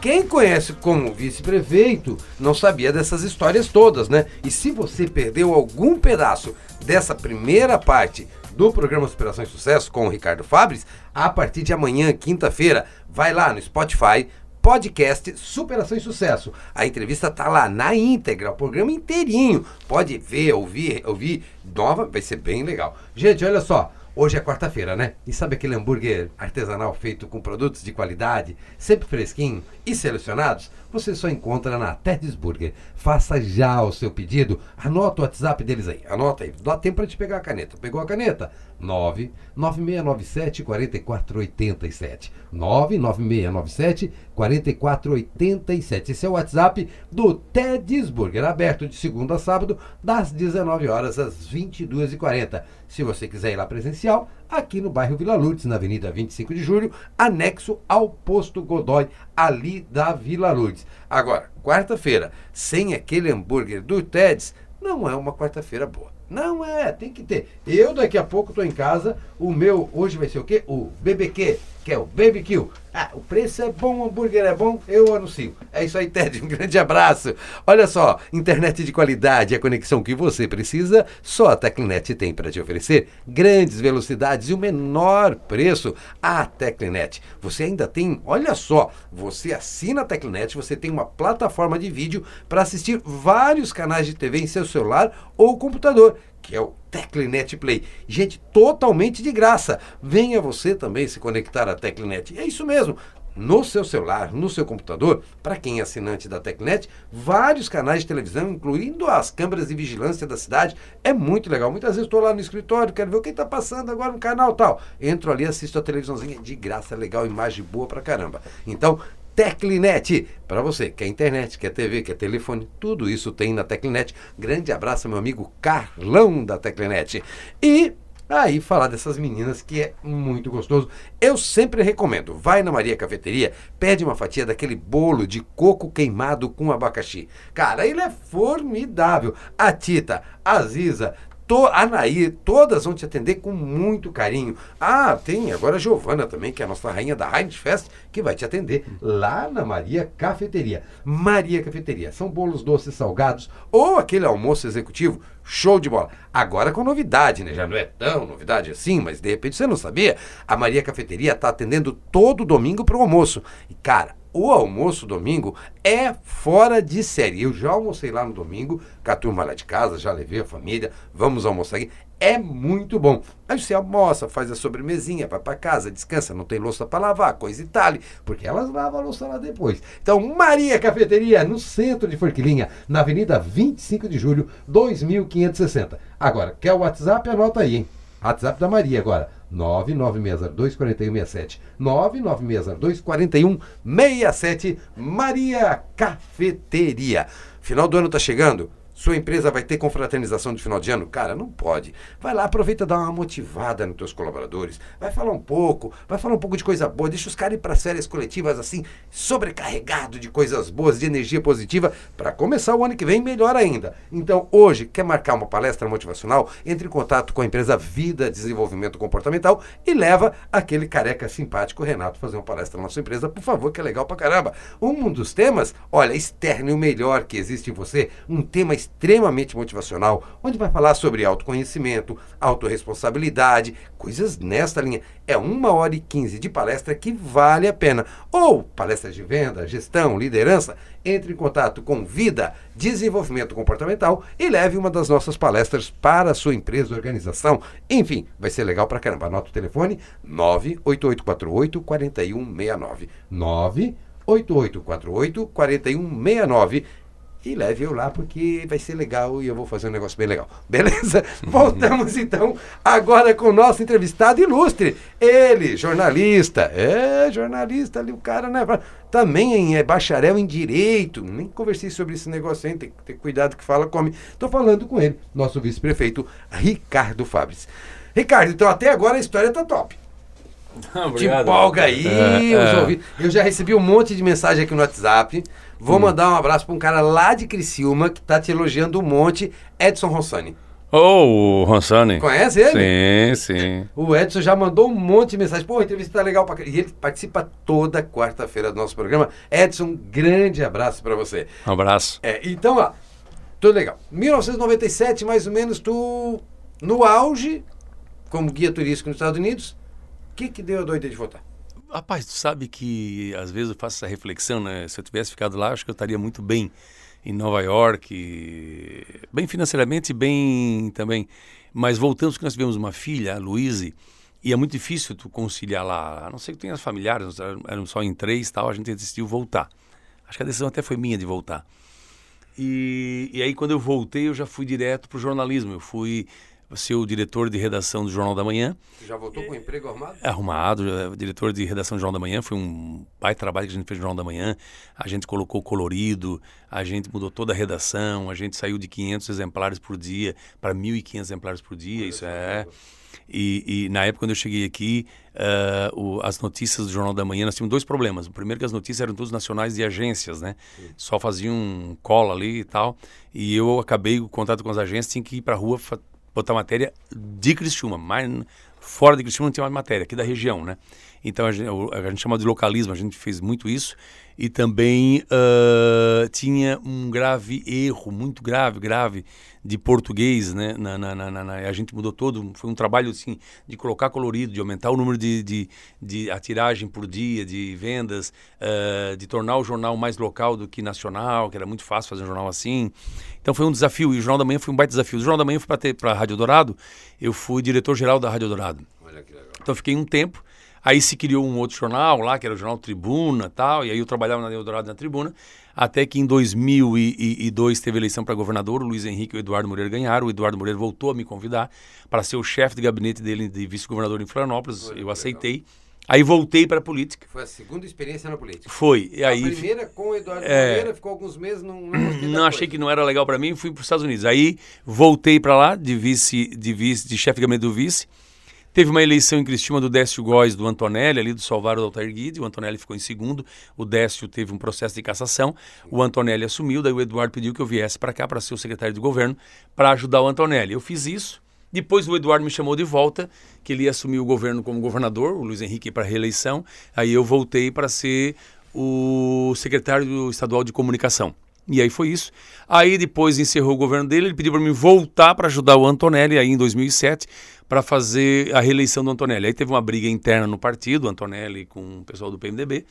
Quem conhece como vice-prefeito não sabia dessas histórias todas, né? E se você perdeu algum pedaço dessa primeira parte do programa Superação e Sucesso com o Ricardo Fabres, a partir de amanhã, quinta-feira, vai lá no Spotify, podcast Superação e Sucesso. A entrevista tá lá na íntegra, o programa inteirinho. Pode ver, ouvir, ouvir nova, vai ser bem legal. Gente, olha só, Hoje é quarta-feira, né? E sabe aquele hambúrguer artesanal feito com produtos de qualidade, sempre fresquinho e selecionados? Você só encontra na Teddy's Burger. Faça já o seu pedido. Anota o WhatsApp deles aí. Anota aí. Dá tempo para te pegar a caneta. Pegou a caneta? 99697 4487. 99697 4487. Esse é o WhatsApp do Teddy's Burger, aberto de segunda a sábado, das 19 horas às 22h40. Se você quiser ir lá presencial, aqui no bairro Vila Lourdes, na Avenida 25 de Julho, anexo ao posto Godoy, ali da Vila Lourdes. Agora, quarta-feira, sem aquele hambúrguer do Ted's, não é uma quarta-feira boa. Não é, tem que ter. Eu daqui a pouco estou em casa, o meu hoje vai ser o quê? O BBQ que é o Kill. Ah, o preço é bom, o hambúrguer é bom, eu anuncio. É isso aí, Ted, um grande abraço. Olha só, internet de qualidade, a conexão que você precisa, só a Teclinet tem para te oferecer. Grandes velocidades e o menor preço. A Teclinet, você ainda tem, olha só, você assina a Teclinet, você tem uma plataforma de vídeo para assistir vários canais de TV em seu celular ou computador que é o Teclinet Play. Gente, totalmente de graça. Venha você também se conectar à Teclinet. É isso mesmo. No seu celular, no seu computador, para quem é assinante da Tecnet, vários canais de televisão, incluindo as câmeras de vigilância da cidade. É muito legal. Muitas vezes estou lá no escritório, quero ver o que está passando agora no canal tal. Entro ali, assisto a televisãozinha de graça, legal, imagem boa pra caramba. Então, Teclinet. Para você, quer internet, quer TV, quer telefone, tudo isso tem na Teclinet. Grande abraço, meu amigo Carlão da Teclinet. E aí falar dessas meninas que é muito gostoso. Eu sempre recomendo, vai na Maria Cafeteria, pede uma fatia daquele bolo de coco queimado com abacaxi. Cara, ele é formidável. A Tita, a Ziza, to, Anaí, todas vão te atender com muito carinho. Ah, tem agora a Giovana também, que é a nossa rainha da Heinz Fest, que vai te atender lá na Maria Cafeteria. Maria Cafeteria, são bolos doces salgados ou aquele almoço executivo, show de bola. Agora com novidade, né? Já não é tão novidade assim, mas de repente você não sabia. A Maria Cafeteria está atendendo todo domingo para o almoço. E cara, o almoço domingo é fora de série. Eu já almocei lá no domingo, com a turma lá de casa, já levei a família, vamos almoçar aqui. É muito bom. Aí você almoça, faz a sobremesinha, vai para casa, descansa, não tem louça para lavar, coisa e tal, porque elas lavam a louça lá depois. Então, Maria Cafeteria, no centro de Forquilinha, na Avenida 25 de Julho, 2560. Agora, quer o WhatsApp? Anota aí, hein? WhatsApp da Maria agora. 99602-4167. 99602-4167. Maria Cafeteria. Final do ano está chegando. Sua empresa vai ter confraternização de final de ano? Cara, não pode. Vai lá, aproveita dá uma motivada nos teus colaboradores. Vai falar um pouco, vai falar um pouco de coisa boa. Deixa os caras ir para as férias coletivas assim, sobrecarregado de coisas boas, de energia positiva, para começar o ano que vem melhor ainda. Então, hoje, quer marcar uma palestra motivacional? Entre em contato com a empresa Vida Desenvolvimento Comportamental e leva aquele careca simpático Renato fazer uma palestra na sua empresa, por favor, que é legal pra caramba. Um dos temas, olha, externe o melhor que existe em você, um tema extremamente motivacional, onde vai falar sobre autoconhecimento, autorresponsabilidade, coisas nesta linha. É uma hora e quinze de palestra que vale a pena. Ou palestras de venda, gestão, liderança, entre em contato com Vida Desenvolvimento Comportamental e leve uma das nossas palestras para a sua empresa, organização. Enfim, vai ser legal pra caramba. Anota o telefone 98848 4169. 98848 4169 e leve eu lá porque vai ser legal e eu vou fazer um negócio bem legal. Beleza? Voltamos então agora com o nosso entrevistado ilustre. Ele, jornalista. É, jornalista ali, o cara, né? Também é bacharel em direito. Nem conversei sobre esse negócio aí, tem que ter cuidado que fala, come. Estou falando com ele, nosso vice-prefeito Ricardo Fabres. Ricardo, então até agora a história tá top. Te empolga aí, é, é. Eu já recebi um monte de mensagem aqui no WhatsApp. Vou hum. mandar um abraço para um cara lá de Criciúma que tá te elogiando um monte, Edson Rossani. Oh, o Ronsani. Conhece ele? Sim, sim. O Edson já mandou um monte de mensagem. Pô, a entrevista tá legal pra E ele participa toda quarta-feira do nosso programa. Edson, um grande abraço para você. Um abraço. É, então, ó, tudo legal. 1997, mais ou menos, tu, no auge, como guia turístico nos Estados Unidos, o que que deu a doida de votar? Rapaz, tu sabe que às vezes eu faço essa reflexão, né? Se eu tivesse ficado lá, acho que eu estaria muito bem em Nova York, bem financeiramente bem também. Mas voltamos que nós tivemos uma filha, a Luíse, e é muito difícil tu conciliar lá. A não ser que tenha familiares, nós só em três tal, a gente decidiu voltar. Acho que a decisão até foi minha de voltar. E, e aí quando eu voltei, eu já fui direto para o jornalismo. Eu fui ser o diretor de redação do Jornal da Manhã. Já voltou com o emprego arrumado? Arrumado, é, diretor de redação do Jornal da Manhã. Foi um pai trabalho que a gente fez no Jornal da Manhã. A gente colocou colorido, a gente mudou toda a redação, a gente saiu de 500 exemplares por dia para 1.500 exemplares por dia. Isso é. E, e, na época, quando eu cheguei aqui, uh, o, as notícias do Jornal da Manhã, nós tínhamos dois problemas. O primeiro é que as notícias eram todas nacionais de agências, né? Sim. Só faziam cola ali e tal. E eu acabei o contato com as agências, tinha que ir para a rua botar matéria de Criciúma, mas fora de Criciúma não tinha mais matéria, aqui da região, né? Então a gente, a gente chama de localismo, a gente fez muito isso e também uh, tinha um grave erro, muito grave, grave, de português, né? Na, na, na, na, a gente mudou todo, foi um trabalho assim de colocar colorido, de aumentar o número de, de, de a tiragem por dia, de vendas, uh, de tornar o jornal mais local do que nacional, que era muito fácil fazer um jornal assim. Então foi um desafio e o Jornal da Manhã foi um baita desafio. O Jornal da Manhã foi para a Rádio Dourado, eu fui diretor-geral da Rádio Dourado. Olha que legal. Então fiquei um tempo Aí se criou um outro jornal lá, que era o Jornal Tribuna tal, e aí eu trabalhava na Eldorado na Tribuna, até que em 2002 teve eleição para governador, o Luiz Henrique e o Eduardo Moreira ganharam, o Eduardo Moreira voltou a me convidar para ser o chefe de gabinete dele de vice-governador em Florianópolis, Foi, eu aceitei. Legal. Aí voltei para a política. Foi a segunda experiência na política. Foi. E aí, a primeira com o Eduardo é, Moreira, ficou alguns meses, não Não, não achei que não era legal para mim, fui para os Estados Unidos. Aí voltei para lá, de vice, de vice, de chefe de gabinete do vice, Teve uma eleição em Cristina do Décio Góes do Antonelli, ali do Salvador do Altair Guide. O Antonelli ficou em segundo. O Décio teve um processo de cassação. O Antonelli assumiu. Daí o Eduardo pediu que eu viesse para cá para ser o secretário de governo para ajudar o Antonelli. Eu fiz isso. Depois o Eduardo me chamou de volta, que ele ia assumir o governo como governador, o Luiz Henrique para reeleição. Aí eu voltei para ser o secretário estadual de comunicação. E aí foi isso. Aí depois encerrou o governo dele, ele pediu para mim voltar para ajudar o Antonelli aí em 2007 para fazer a reeleição do Antonelli. Aí teve uma briga interna no partido, Antonelli com o pessoal do PMDB.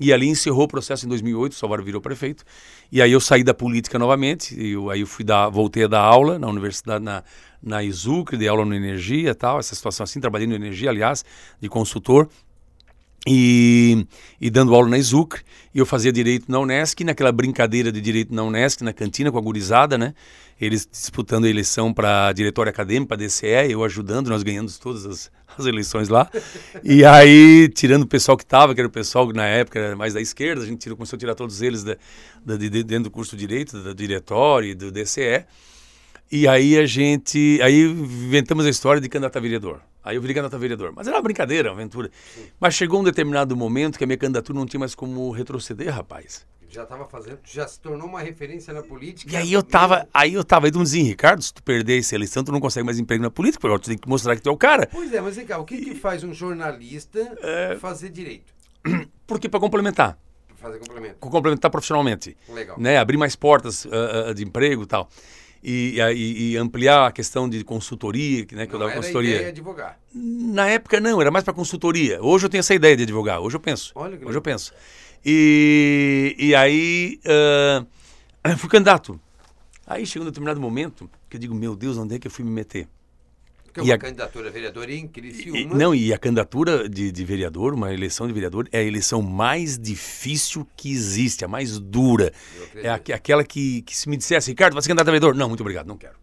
E ali encerrou o processo em 2008, o Salvador virou prefeito. E aí eu saí da política novamente, e eu, aí eu fui dar, voltei a dar aula na universidade, na, na Isucre, dei aula no Energia tal, essa situação assim, trabalhei no Energia, aliás, de consultor. E, e, dando aula na Exucre, e eu fazia direito na Unesc, naquela brincadeira de direito na Unesc, na cantina com a gurizada, né? Eles disputando a eleição para diretório acadêmico, para DCE, eu ajudando, nós ganhamos todas as, as eleições lá. e aí, tirando o pessoal que estava, que era o pessoal que na época era mais da esquerda, a gente tirou, começou a tirar todos eles da, da, de, dentro do curso de direito, do diretório e do DCE. E aí a gente, aí inventamos a história de candidato a vereador. Aí eu virei candidato a vereador. Mas era uma brincadeira, uma aventura. Sim. Mas chegou um determinado momento que a minha candidatura não tinha mais como retroceder, rapaz. Já estava fazendo, já se tornou uma referência na política. E aí eu tava, aí eu tava me dizia, Ricardo, se tu perder essa eleição, tu não consegue mais emprego na política, porque agora tu tem que mostrar que tu é o cara. Pois é, mas vem cá, o que, que faz um jornalista é... fazer direito? Porque para complementar. Fazer complemento. Complementar profissionalmente. Legal. Né? Abrir mais portas uh, uh, de emprego e tal e, e, e, ampliar a questão de consultoria, né, que não eu dava era consultoria. Ideia advogar. Na época não, era mais para consultoria. Hoje eu tenho essa ideia de advogar, hoje eu penso. Olha hoje eu penso. E, e aí uh, fui candidato. Aí chegou um determinado momento que eu digo, meu Deus, onde é que eu fui me meter? Porque uma a, candidatura a vereador em Criciúma... E, não, e a candidatura de, de, vereador, uma eleição de vereador, é a eleição mais difícil que existe, a mais dura. É a, aquela que, que se me dissesse, Ricardo, vai ser candidato a vereador? Não, muito obrigado, não quero.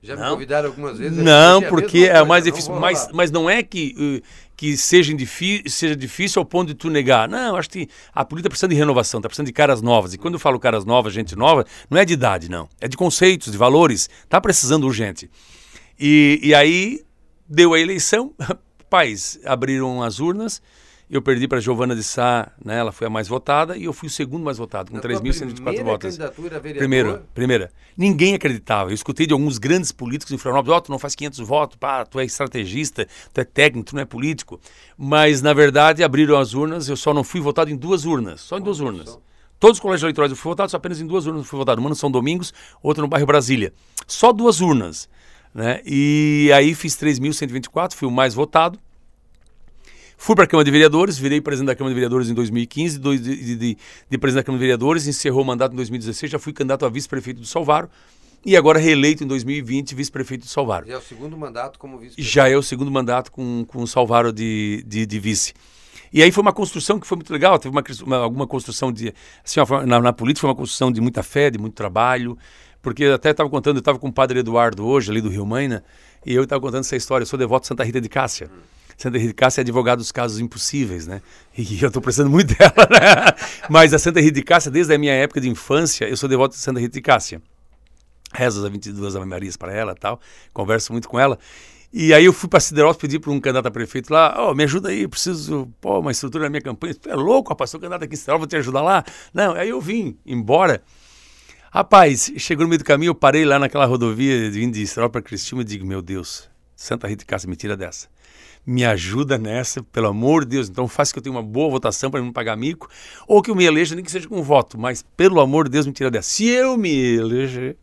Já não. me convidaram algumas vezes. Não, porque é mais difícil. Mas, mas não é que, uh, que seja, seja difícil ao ponto de tu negar. Não, acho que a política precisa de renovação, está precisando de caras novas. E quando eu falo caras novas, gente nova, não é de idade, não. É de conceitos, de valores. Está precisando urgente. E, e aí deu a eleição, pais abriram as urnas, eu perdi para Giovana de Sá, né, ela foi a mais votada, e eu fui o segundo mais votado, com 3.124 votos. Primeira, primeira. Ninguém acreditava. Eu escutei de alguns grandes políticos em Florianópolis, oh, tu não faz 500 votos, pá, tu é estrategista, tu é técnico, tu não é político. Mas, na verdade, abriram as urnas, eu só não fui votado em duas urnas, só em duas urnas. Todos os colégios eleitorais eu fui votado, só apenas em duas urnas eu fui votado. Uma no São Domingos, outra no bairro Brasília. Só duas urnas. Né? E aí fiz 3.124, fui o mais votado. Fui para a Câmara de Vereadores, virei presidente da Câmara de Vereadores em 2015, de, de, de, de presidente da Câmara de Vereadores, encerrou o mandato em 2016, já fui candidato a vice-prefeito do Salvaro e agora reeleito em 2020 vice-prefeito de Salvaro. Já é o segundo mandato como vice-prefeito? Já é o segundo mandato com, com o Salvaro de, de, de, vice. E aí foi uma construção que foi muito legal, teve uma, uma alguma construção de... Assim, na, na política foi uma construção de muita fé, de muito trabalho, porque até estava contando, eu estava com o padre Eduardo hoje, ali do Rio né? E eu estava contando essa história. Eu sou devoto de Santa Rita de Cássia. Hum. Santa Rita de Cássia é advogado dos casos impossíveis, né? E eu estou precisando muito dela, né? Mas a Santa Rita de Cássia, desde a minha época de infância, eu sou devoto de Santa Rita de Cássia. Rezo as 22 Ave Marias para ela tal, converso muito com ela. E aí eu fui para Siderópolis pedir para um candidato a prefeito lá, oh, me ajuda aí, preciso, pô, uma estrutura na minha campanha. Tu é louco, rapaz, sou candidato aqui em Siderópolis, vou te ajudar lá. Não, aí eu vim embora. Rapaz, chegou no meio do caminho, eu parei lá naquela rodovia vindo de Estrela para Cristina e digo, meu Deus, Santa Rita de Cássia, me tira dessa. Me ajuda nessa, pelo amor de Deus. Então faça que eu tenha uma boa votação para não pagar mico, ou que eu me eleja, nem que seja com voto, mas pelo amor de Deus, me tira dessa. Se eu me eleger,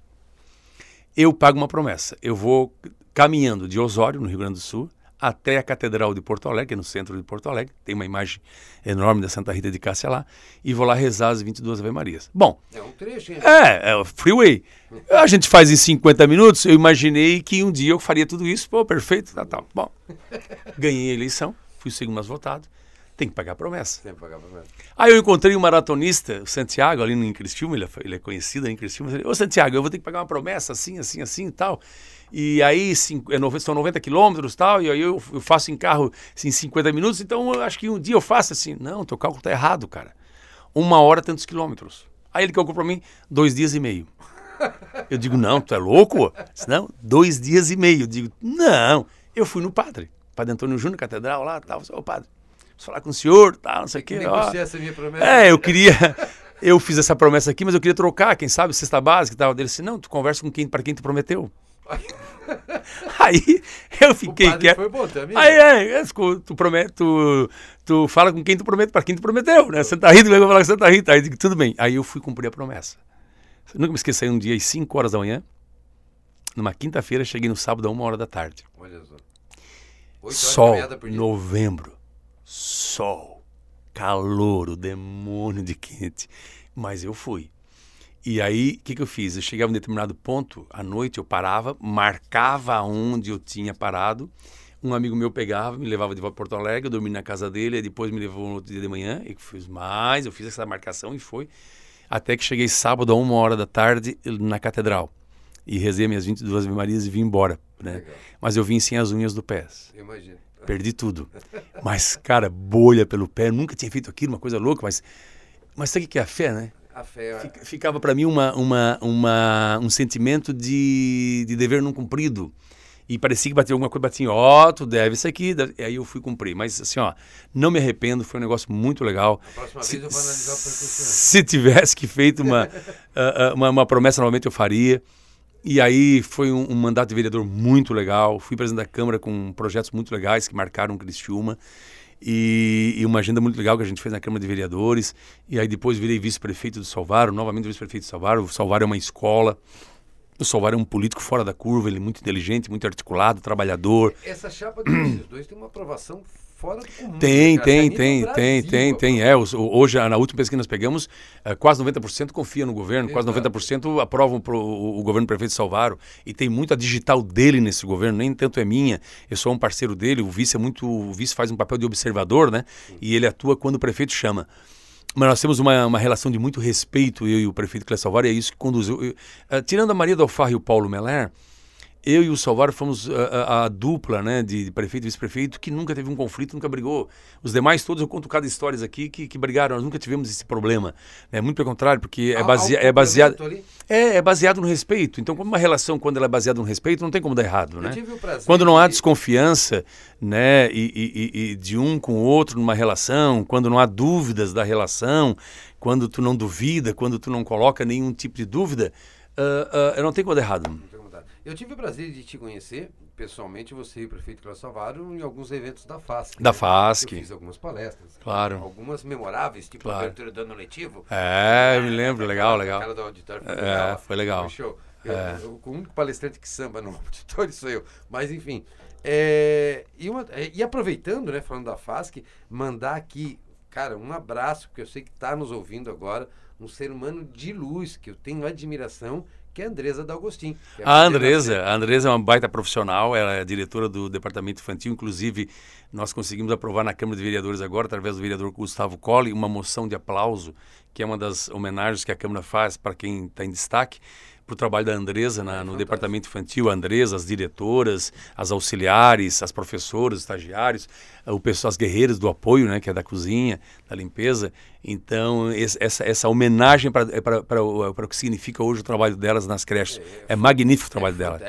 eu pago uma promessa. Eu vou caminhando de Osório, no Rio Grande do Sul, até a Catedral de Porto Alegre, no centro de Porto Alegre. Tem uma imagem enorme da Santa Rita de Cássia lá. E vou lá rezar as 22 Ave Marias. Bom. É um trecho, hein? É, é o freeway. A gente faz em 50 minutos. Eu imaginei que um dia eu faria tudo isso. Pô, perfeito, tá. Tá. Bom, ganhei a eleição. Fui o segundo mais votado. Tem que pagar a promessa. Tem que pagar a promessa. Aí eu encontrei um maratonista, o Santiago, ali no Criciúma, ele, é, ele é conhecido em Criciúma. Ô, Santiago, eu vou ter que pagar uma promessa assim, assim, assim e tal. E aí cinco, é, são 90 quilômetros tal, e aí eu, eu faço em carro assim, 50 minutos, então eu acho que um dia eu faço assim. Não, teu cálculo tá errado, cara. Uma hora, tantos quilômetros. Aí ele calculou para mim dois dias e meio. Eu digo, não, tu é louco? Não, dois dias e meio. Eu digo, não. Eu fui no padre, Padre Antônio Júnior, catedral lá, tal. Ô, padre, preciso falar com o senhor, tal, não sei o quê. essa minha promessa. É, eu queria... Eu fiz essa promessa aqui, mas eu queria trocar, quem sabe, cesta básica e tal. Ele disse, não, tu conversa com quem, para quem tu prometeu. Aí eu fiquei quieto. Foi bom também. Aí é, tu promete, tu, tu fala com quem tu promete, para quem tu prometeu, né? Santa Rita, vai falar com Santa Rita. Aí eu digo, tudo bem. Aí eu fui cumprir a promessa. Eu nunca me esqueci, um dia às 5 horas da manhã, numa quinta-feira, cheguei no sábado a uma hora da tarde. Olha só. Sol, novembro, sol, calor, o demônio de quente. Mas eu fui. E aí, o que, que eu fiz? Eu chegava em um determinado ponto, à noite eu parava, marcava onde eu tinha parado, Um amigo meu pegava, me levava de volta para Porto Alegre, eu dormi na casa dele, e depois me levou no outro dia de manhã, e fiz mais, eu fiz essa marcação e foi. Até que cheguei sábado a uma hora da tarde na catedral. E rezei minhas 22 Ave Marias e vim embora, né? Mas eu vim sem as unhas do pé. Imagina. Perdi tudo. Mas, cara, bolha pelo pé, nunca tinha feito aquilo, uma coisa louca, mas... Mas sabe o que é a fé, né? A fé... é Ficava para mim uma, uma, uma, um sentimento de, de dever não cumprido. E parecia que bateu alguma coisa, batia, ó, oh, tu deve isso aqui. Deve... E aí eu fui cumprir. Mas assim, ó, não me arrependo, foi um negócio muito legal. A próxima se, vez eu vou analisar o. Se tivesse que feito uma, uh, uma, uma, promessa, normalmente eu faria. E aí foi um, um, mandato de vereador muito legal. Fui presidente da Câmara com projetos muito legais que marcaram Criciúma. E, e, uma agenda muito legal que a gente fez na Câmara de Vereadores. E aí depois virei vice-prefeito do Salvaro, novamente vice-prefeito do Salvaro. O Salvaro é uma escola. O Salvar é um político fora da curva, ele é muito inteligente, muito articulado, trabalhador. Essa chapa dos dois tem uma aprovação fora do comum. Tem, né, tem, tem, tem, tem, tem. É, hoje, na última pesquisa que nós pegamos, é, quase 90% confia no governo, Exato. quase 90% aprovam pro, o, o governo prefeito Salvaro. E tem muito a digital dele nesse governo, nem tanto é minha. Eu sou um parceiro dele, o vice é muito. O vice faz um papel de observador, né? E ele atua quando o prefeito chama. Mas nós temos uma, uma relação de muito respeito, eu e o prefeito Clécio Salvar, e é isso que conduziu. Eu, uh, tirando a Maria do Alfarra e o Paulo Meller, eu e o Salvador fomos a, eh, a, a dupla né, de prefeito e vice-prefeito que nunca teve um conflito, nunca brigou. Os demais todos, eu conto cada histórias aqui que, que brigaram, nós nunca tivemos esse problema. É muito pelo contrário, porque é, basea, é baseado. É, é baseado no respeito. Então, como uma relação, quando ela é baseada no respeito, não tem como dar errado. Né? Quando não há desconfiança né, e, e, e de um com o outro numa relação, quando não há dúvidas da relação, quando tu não duvida, quando tu não coloca nenhum tipo de dúvida, uh, uh, não tem como dar errado. Eu tive o prazer de te conhecer pessoalmente, você e o prefeito Cláudio Salvaro, em alguns eventos da FASC. Da né? FASC. Eu fiz algumas palestras. Claro. Algumas memoráveis, tipo claro. a abertura do ano letivo. É, eu me lembro, legal, legal. Aquela do auditório foi é, legal. Foi legal. Foi show. Eu, é. eu, o único palestrante que samba no auditório sou eu. Mas, enfim. É, e, uma, é, e aproveitando, né, falando da FASC, mandar aqui, cara, um abraço, porque eu sei que está nos ouvindo agora, um ser humano de luz, que eu tenho admiração que é a Andresa D'Agostin. É a, a Andresa, a Andresa é uma baita profissional, ela é diretora do departamento infantil, inclusive nós conseguimos aprovar na Câmara de Vereadores agora, através do vereador Gustavo Colli, uma moção de aplauso, que é uma das homenagens que a Câmara faz para quem está em destaque, para o trabalho da Andresa na, no departamento infantil, a Andresa, as diretoras, as auxiliares, as professoras, os estagiários, o pessoal, as guerreiras do apoio, né, que é da cozinha, da limpeza. Então, esse, essa, essa homenagem para é o que significa hoje o trabalho delas nas creches. É, é magnífico o trabalho é, dela.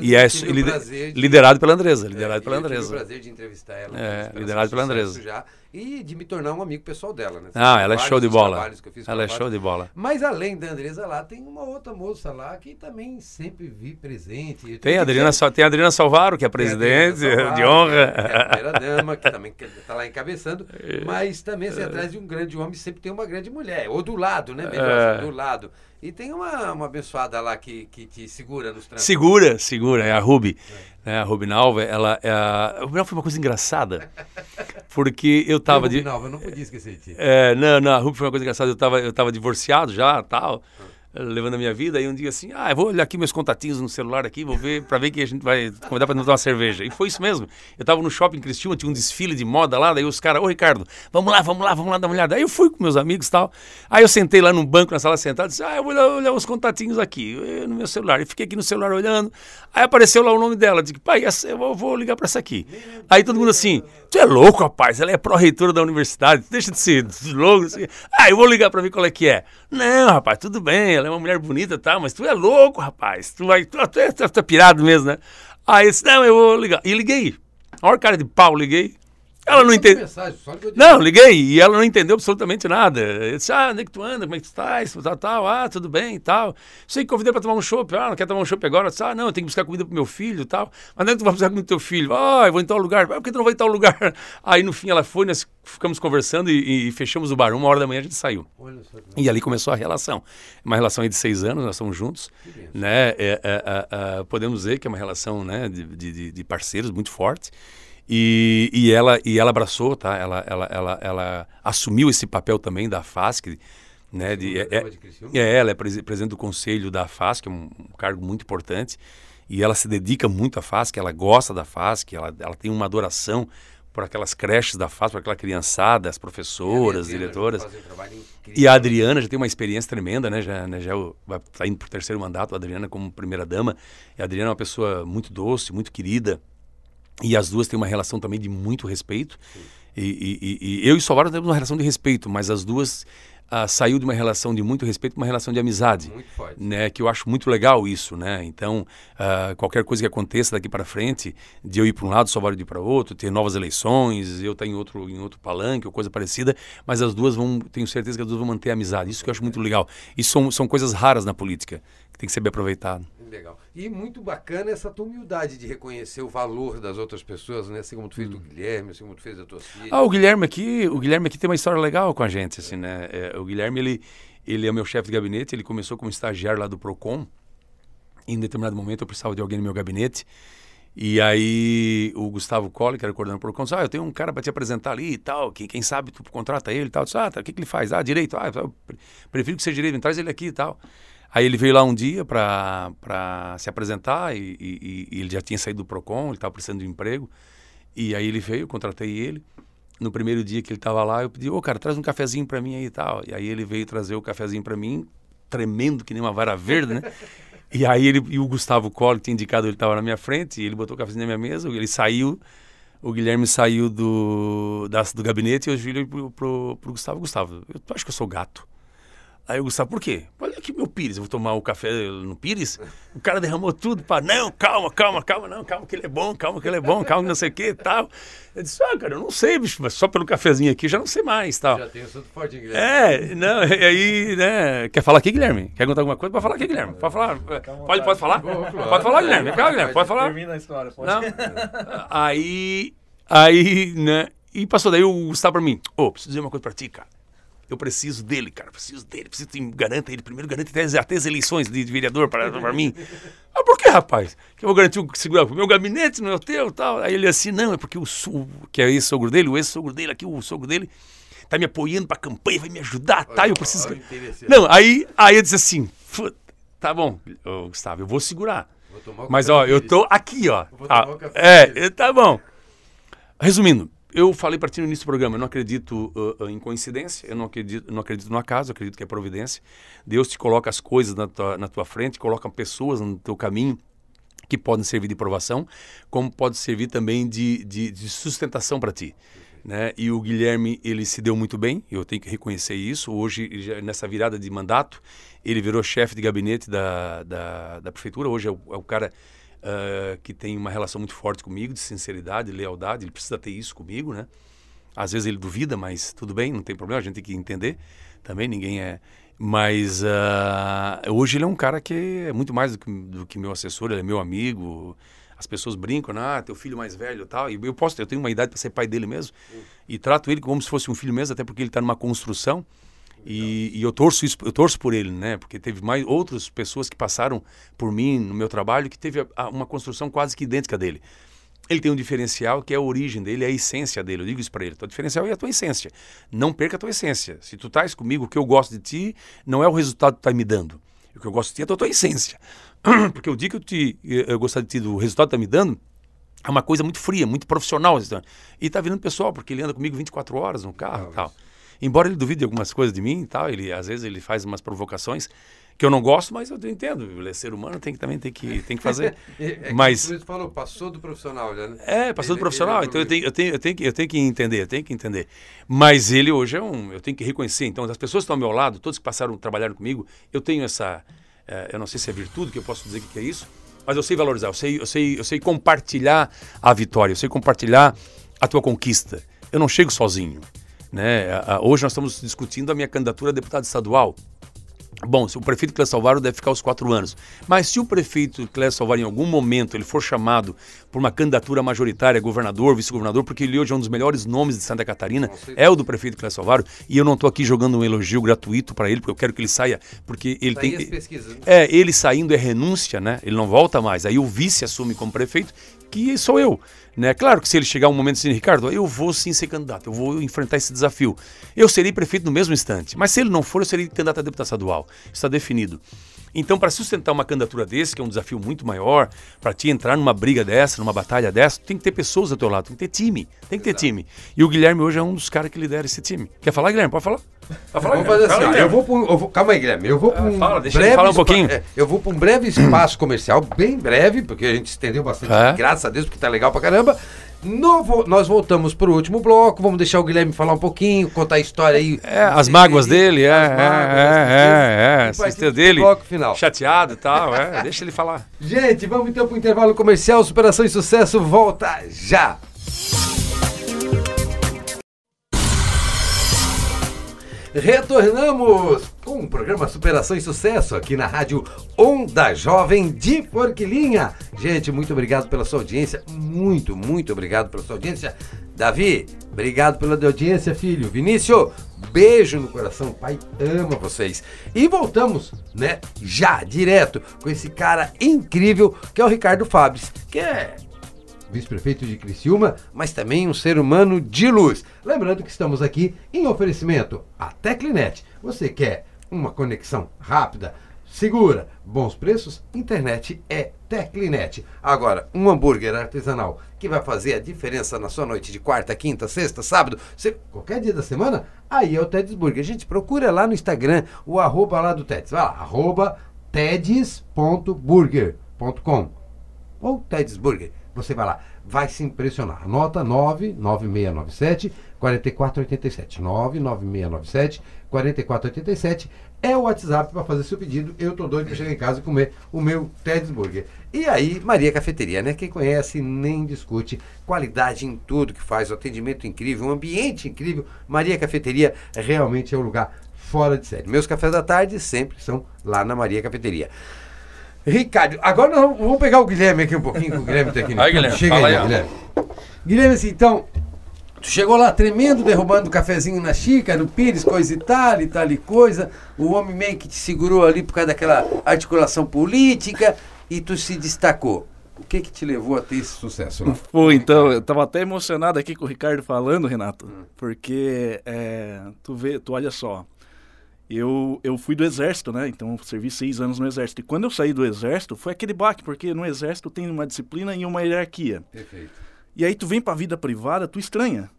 e é lider, de, liderado pela Andresa. Liderado pela Andresa. Eu tive o prazer de entrevistar ela. É, liderado pela Andresa. Já, e de me tornar um amigo pessoal dela. Né? Ah, ela é show de bola. Ela é show de bola. Mas além da Andresa lá, tem uma outra moça lá que também sempre vi presente. Tem a Adriana, tem a Adriana Salvaro, que é presidente Salvaro, de honra. É a primeira dama, que também está lá encabeçando. Mas também, assim, atrás de um grande homem sempre tem uma grande mulher. Ou do lado, né? Melhor, é. assim, do lado. E tem uma, uma abençoada lá que, que te segura nos trancos. Segura, segura, é a Ruby. É. Né, a Ruby Nalva, ela, é a... foi uma coisa engraçada. Porque eu tava... Ruby de... Nalva, eu não podia esquecer de ti. É, não, não, a Ruby foi uma coisa engraçada. Eu tava, eu tava divorciado já, tal. Ah levando a minha vida, e um dia assim, ah, eu vou olhar aqui meus contatinhos no celular aqui, vou ver, para ver que a gente vai convidar para tomar uma cerveja. E foi isso mesmo. Eu tava no shopping Cristiúma, tinha um desfile de moda lá, daí os caras, ô Ricardo, vamos lá, vamos lá, vamos lá dar uma olhada. Aí eu fui com meus amigos e tal. Aí eu sentei lá no banco, na sala sentada, disse, ah, eu vou olhar, olhar os contatinhos aqui, eu, no meu celular. E fiquei aqui no celular olhando. Aí apareceu lá o nome dela, disse, pai, essa, eu vou ligar para essa aqui. Aí todo mundo assim, tu é louco, rapaz, ela é pró-reitora da universidade, deixa de ser louco. Assim. Ah, eu vou ligar para ver qual é que é. Não, rapaz, tudo bem, ela é uma mulher bonita, tá? Mas tu é louco, rapaz. Tu, vai, tu, tu, é, tu, tu é pirado mesmo, né? Aí eu disse, não, eu vou ligar. E liguei. A hora cara de pau, liguei. Ela não entendeu. Não, liguei e ela não entendeu absolutamente nada. Eu disse, ah, onde é que tu anda? Como é que tu estás? Tal, tal, ah, tudo bem e tal. Sei que convidei para tomar um chopp. Ah, não quer tomar um chopp agora? Eu disse, ah, não, eu tenho que buscar comida pro meu filho e tal. Mas onde é que tu vai buscar comida pro teu filho? Ah, eu vou em tal lugar. Ah, por que tu não vai em tal lugar? Aí no fim ela foi, nós ficamos conversando e, e fechamos o bar. Uma hora da manhã a gente saiu. E ali começou a relação. Uma relação aí de seis anos, nós estamos juntos. Né? É, é, é, é, podemos dizer que é uma relação né, de, de, de parceiros muito forte. E, e, ela, e ela abraçou, tá? Ela, ela, ela, ela assumiu esse papel também da FASC, né? De, é, é, é, ela é presidente do conselho da FASC, é um, um cargo muito importante. e ela se dedica muito à FASC, ela gosta da FASC, ela, ela tem uma adoração por aquelas creches da FASC, por aquela criançada, as professoras, diretoras. Um e a Adriana já tem uma experiência tremenda, né? Já, né, já está indo para o terceiro mandato, a Adriana como primeira-dama. E a Adriana é uma pessoa muito doce, muito querida. E as duas têm uma relação também de muito respeito. E, e, e, eu e Salvador temos uma relação de respeito, mas as duas uh, saiu de uma relação de muito respeito para uma relação de amizade. Né, que eu acho muito legal isso, né? Então, uh, qualquer coisa que aconteça daqui para frente, de eu ir para um lado, vai ir para outro, ter novas eleições, eu estar em outro, em outro palanque ou coisa parecida, mas as duas vão, tenho certeza que as duas vão manter a amizade. Isso que eu acho muito legal. Isso são, são coisas raras na política, que tem que ser bem aproveitado. Legal. E muito bacana essa tua humildade de reconhecer o valor das outras pessoas, né? Assim como tu fez do hum. Guilherme, assim como tu fez da tua filha. Ah, o Guilherme aqui, o Guilherme aqui tem uma história legal com a gente, assim, né? É, o Guilherme, ele, ele é meu chefe de gabinete, ele começou como estagiário lá do Procon. Em determinado momento eu precisava de alguém no meu gabinete. E aí o Gustavo Colle, que era coordenador do Procon, disse, ah, eu tenho um cara para te apresentar ali e tal, que quem sabe tu contrata ele e tal. Eu disse, ah, tá, o que, que ele faz? Ah, direito. Ah, eu prefiro que seja direito, traz ele aqui e tal. Aí ele veio lá um dia para se apresentar e, e, e, ele já tinha saído do PROCON, ele estava precisando de um emprego. E aí ele veio, contratei ele. No primeiro dia que ele estava lá, eu pedi, ô cara, traz um cafezinho para mim aí e tal. E aí ele veio trazer o cafezinho para mim, tremendo que nem uma vara verde, né? e aí ele, e o Gustavo Colle, que tinha indicado, ele estava na minha frente, e ele botou o cafezinho na minha mesa, ele saiu, o Guilherme saiu do, da, do gabinete e eu vi pro, pro, pro Gustavo, Gustavo, eu acho que eu sou gato. Aí o Gustavo, por quê? Olha aqui meu Pires, eu vou tomar o café no Pires. O cara derramou tudo para não, calma, calma, calma, não, calma que ele é bom, calma que ele é bom, calma que não sei o que tal. Eu disse, ah, cara, eu não sei, bicho, mas só pelo cafezinho aqui já não sei mais tal. Já tem assunto forte, Guilherme. É, não, e aí, né, quer falar aqui, Guilherme? Quer contar alguma coisa? Pode falar aqui, Guilherme. Pode falar. Pode, pode falar? Pode falar, Guilherme. Calma, Guilherme, pode falar. Termina a história, pode. Não. Aí, aí, né, e passou daí o Gustavo pra mim, ô, oh, preciso dizer uma coisa pra ti, cara. Eu preciso dele, cara. Preciso dele. Preciso que garanta ele primeiro. Garante até, as eleições de, vereador para, para mim. Ah, por que, rapaz? Que eu vou garantir o segurança meu gabinete, não é o teu tal. Aí ele assim, não, é porque o, o que é esse sogro dele, o ex-sogro dele aqui, o sogro dele, tá me apoiando pra campanha, vai me ajudar, tá? Eu preciso. Não, aí, aí eu disse assim, tá bom, Gustavo, eu vou segurar. Vou Mas, ó, eu tô aqui, ó. Ah, é, tá bom. Resumindo, eu falei para ti no início do programa, eu não acredito uh, em coincidência, eu não acredito, não acredito no acaso, eu acredito que é providência. Deus te coloca as coisas na tua, na tua frente, coloca pessoas no teu caminho que podem servir de provação, como pode servir também de, de, de sustentação para ti. Né? E o Guilherme, ele se deu muito bem, eu tenho que reconhecer isso. Hoje, já, nessa virada de mandato, ele virou chefe de gabinete da, da, da prefeitura, hoje é o, é o cara uh, que tem uma relação muito forte comigo, de sinceridade, de lealdade. Ele precisa ter isso comigo, né? Às vezes ele duvida, mas tudo bem, não tem problema, a gente tem que entender também, ninguém é. Mas uh, hoje ele é um cara que é muito mais do que, do que meu assessor, ele é meu amigo. As pessoas brincam, ah, teu filho mais velho e tal. E eu posso, eu tenho uma idade para ser pai dele mesmo. E trato ele como se fosse um filho mesmo, até porque ele está numa construção. E, e, eu torço isso, eu torço por ele, né? Porque teve mais outras pessoas que passaram por mim no meu trabalho que teve a, a, uma construção quase que idêntica dele. Ele tem um diferencial que é a origem dele, é a essência dele. Eu digo isso para ele. O diferencial é a tua essência. Não perca a tua essência. Se tu estás comigo, o que eu gosto de ti não é o resultado que tu tá me dando. O que eu gosto de ti é a tua, tua essência. Porque o dia que eu, te, eu gostar de ti do resultado que tá me dando, é uma coisa muito fria, muito profissional. E tá virando pessoal, porque ele anda comigo 24 horas no carro e tal. Embora ele duvide algumas coisas de mim e tal, ele às vezes ele faz umas provocações que eu não gosto, mas eu entendo. Ele é ser humano, tem que também tem que, tem que fazer. é, mas você falou, passou do profissional, né? É, passou ele, do profissional. Então eu tenho, eu tenho, eu tenho que, eu tenho que entender, eu tenho que entender. Mas ele hoje é um, eu tenho que reconhecer. Então as pessoas que estão ao meu lado, todos que passaram trabalhar comigo, eu tenho essa, é, eu não sei se é virtude que eu posso dizer que é isso, mas eu sei valorizar, eu sei, eu sei, eu sei compartilhar a vitória, eu sei compartilhar a tua conquista. Eu não chego sozinho. Né? Hoje nós estamos discutindo a minha candidatura a deputado estadual. Bom, se o prefeito Clécio Salvaro deve ficar os quatro anos. Mas se o prefeito Clécio Salvaro, em algum momento, ele for chamado por uma candidatura majoritária, governador, vice-governador, porque ele hoje é um dos melhores nomes de Santa Catarina, é o do prefeito Clécio Salvaro, e eu não estou aqui jogando um elogio gratuito para ele, porque eu quero que ele saia, porque ele tem... Pesquisas, né? É, ele saindo é renúncia, né? Ele não volta mais. Aí o vice assume como prefeito, que sou eu. Né? Claro que se ele chegar um momento assim, Ricardo, eu vou sim ser candidato, eu vou enfrentar esse desafio. Eu serei prefeito no mesmo instante. Mas se ele não for, eu serei candidato a deputado estadual. Está definido. Então, para sustentar uma candidatura desse, que é um desafio muito maior, para te entrar numa briga dessa, numa batalha dessa, tem que ter pessoas ao teu lado, tem que ter time, tem que ter Exato. time. E o Guilherme hoje é um dos caras que lidera esse time. Quer falar, Guilherme? Pode falar? Pode falar Vamos fazer assim, Fala, eu vou, eu vou Calma aí, Guilherme. Eu vou para um Fala, deixa breve falar um pouquinho. É, eu vou para um breve espaço comercial, bem breve, porque a gente estendeu bastante, é. graças a Deus, porque tá legal pra caramba. No, nós voltamos para o último bloco, vamos deixar o Guilherme falar um pouquinho, contar a história aí. É, as mágoas dele, é, é, mágoas, é, é, é, é, dele, bloco final. chateado e tal, é, deixa ele falar. Gente, vamos então para o intervalo comercial, Superação e Sucesso volta já. Retornamos com o programa Superação e Sucesso aqui na rádio Onda Jovem de Forquilinha. Gente, muito obrigado pela sua audiência. Muito, muito obrigado pela sua audiência. Davi, obrigado pela audiência, filho. Vinícius, beijo no coração. Pai ama vocês. E voltamos, né, já, direto, com esse cara incrível que é o Ricardo Fabres, que é vice-prefeito de Criciúma, mas também um ser humano de luz. Lembrando que estamos aqui em oferecimento a Teclinet. Você quer uma conexão rápida, segura, bons preços? Internet é Teclinet. Agora, um hambúrguer artesanal que vai fazer a diferença na sua noite de quarta, quinta, sexta, sábado, se, qualquer dia da semana, aí é o Ted's Burger. Gente, procura lá no Instagram o arroba lá do Ted's. Vai lá, arroba teds.burger.com ou Ted's Burger. Você vai lá, vai se impressionar. Anota 99697 4487. 99697 4487 é o WhatsApp para fazer seu pedido. Eu tô doido para chegar em casa e comer o meu Ted's Burger. E aí, Maria Cafeteria, né? Quem conhece nem discute. Qualidade em tudo que faz, o atendimento incrível, um ambiente incrível. Maria Cafeteria realmente é um lugar fora de série. Meus cafés da tarde sempre são lá na Maria Cafeteria. Ricardo, agora nós vamos pegar o Guilherme aqui um pouquinho, que o Guilherme está aqui no Aí, Guilherme, Chega aí, aí Guilherme. Guilherme, assim, então, tu chegou lá tremendo, derrubando o cafezinho na xícara, o pires, coisa e tal, e tal e coisa. O homem meio que te segurou ali por causa daquela articulação política e tu se destacou. O que que te levou a ter esse sucesso lá? Foi, então, eu tava até emocionado aqui com o Ricardo falando, Renato, hum. porque é, tu vê, tu olha só, eu, eu fui do exército, né? Então servi seis anos no exército. E quando eu saí do exército, foi aquele baque, porque no exército tem uma disciplina e uma hierarquia. Perfeito. E aí tu vem para a vida privada, tu estranha.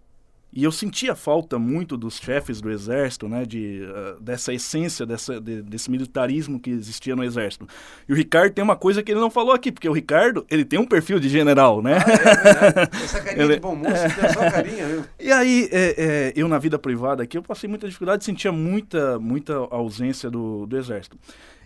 E eu sentia falta muito dos chefes do exército, né, de, uh, dessa essência, dessa, de, desse militarismo que existia no exército. E o Ricardo tem uma coisa que ele não falou aqui, porque o Ricardo, ele tem um perfil de general, né? Ah, é Essa carinha ele... de bom moço, é... tem só carinha, viu? E aí, é, é, eu na vida privada aqui, eu passei muita dificuldade, sentia muita, muita ausência do, do exército.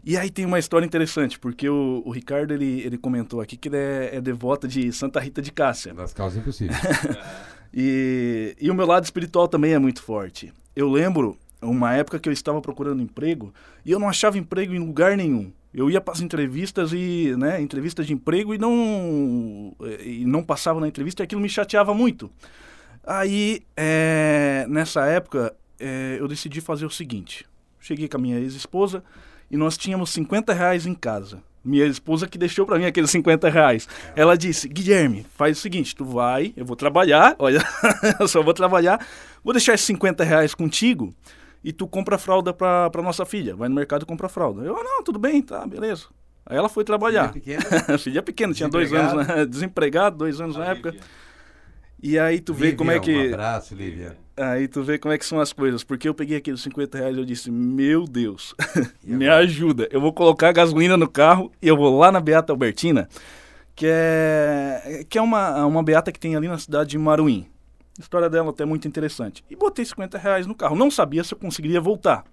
E aí tem uma história interessante, porque o, o Ricardo, ele, ele comentou aqui que ele é, é devoto de Santa Rita de Cássia. Das causas impossíveis. E, e o meu lado espiritual também é muito forte. Eu lembro uma época que eu estava procurando emprego e eu não achava emprego em lugar nenhum. Eu ia para as entrevistas e, né, entrevistas de emprego e não e não passava na entrevista e aquilo me chateava muito. Aí, é, nessa época, é, eu decidi fazer o seguinte. Cheguei com a minha ex-esposa e nós tínhamos 50 reais em casa minha esposa que deixou para mim aqueles 50 reais. Ela disse: Guilherme, faz o seguinte, tu vai, eu vou trabalhar, olha, eu só vou trabalhar, vou deixar esses 50 reais contigo e tu compra fralda para nossa filha. Vai no mercado e compra fralda. Eu, ah, não, tudo bem, tá, beleza. Aí ela foi trabalhar. Filha pequena? filha pequena, tinha dois anos, né? desempregado, dois anos na época. E aí tu vê como é que. Um abraço, Lívia. Aí tu vê como é que são as coisas. Porque eu peguei aqueles 50 reais e eu disse, meu Deus, me ajuda. Eu vou colocar gasolina no carro e eu vou lá na Beata Albertina, que é, que é uma, uma beata que tem ali na cidade de Maruim. A história dela até é muito interessante. E botei 50 reais no carro. Não sabia se eu conseguiria voltar.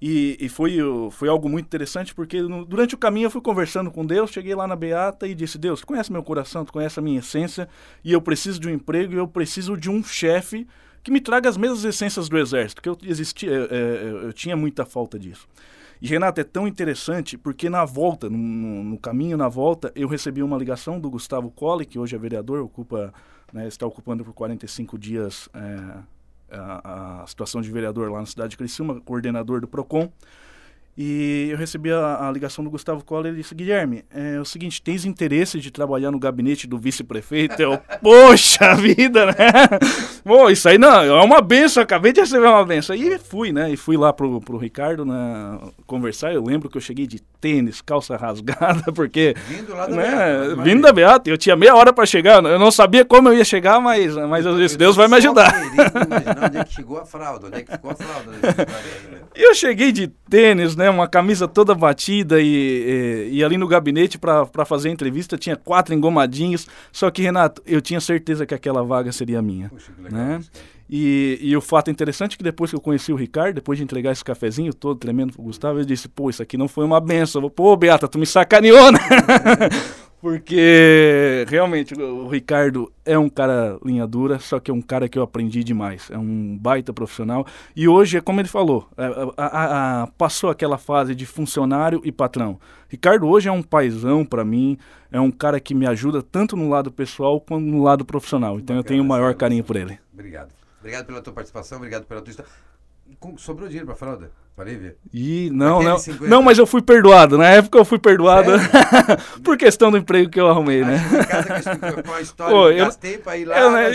E, e, foi, foi algo muito interessante porque no, durante o caminho eu fui conversando com Deus, cheguei lá na Beata e disse: Deus, tu conhece meu coração, tu conhece a minha essência e eu preciso de um emprego e eu preciso de um chefe que me traga as mesmas essências do Exército, que eu, existia, eu, eu, eu tinha muita falta disso. E Renato, é tão interessante porque na volta, no, no, caminho na volta, eu recebi uma ligação do Gustavo Colli, que hoje é vereador, ocupa, né, está ocupando por 45 dias. É, a, a, situação de vereador lá na cidade de Criciúma, coordenador do PROCON. E eu recebi a, a ligação do Gustavo Cola e disse: Guilherme, é o seguinte, tens interesse de trabalhar no gabinete do vice-prefeito? Eu, poxa vida, né? Bom, isso aí não, é uma benção, acabei de receber uma benção. E fui, né? E fui lá pro, pro Ricardo né, conversar. Eu lembro que eu cheguei de tênis, calça rasgada, porque. Vindo lá da né, Beata, Vindo da Beata, eu tinha meia hora para chegar. Eu não sabia como eu ia chegar, mas, mas eu disse: Deus vai me ajudar. onde é que chegou a fralda, onde é que ficou a fralda. E eu cheguei de tênis, né? Uma camisa toda batida e, e, e ali no gabinete para fazer a entrevista tinha quatro engomadinhos. Só que, Renato, eu tinha certeza que aquela vaga seria minha. Puxa, que legal, né? E, e, o fato interessante é que depois que eu conheci o Ricardo, depois de entregar esse cafezinho todo tremendo pro Gustavo, ele disse, pô, isso aqui não foi uma benção. Pô, Beata, tu me sacaneou, né? Porque realmente o Ricardo é um cara linha dura, só que é um cara que eu aprendi demais. É um baita profissional. E hoje, é como ele falou, é, a, a, a, passou aquela fase de funcionário e patrão. Ricardo hoje é um paizão para mim, é um cara que me ajuda tanto no lado pessoal quanto no lado profissional. Então Bacana, eu tenho o maior carinho por ele. Obrigado. Obrigado pela tua participação, obrigado pela tua história. Sobrou dinheiro pra fralda? Falei, ver. E não, não. Não, mas eu fui perdoado. Na época eu fui perdoado por questão do emprego que eu arrumei, né? Casa com a história Pô, eu gastei pra ir lá. Eu, né,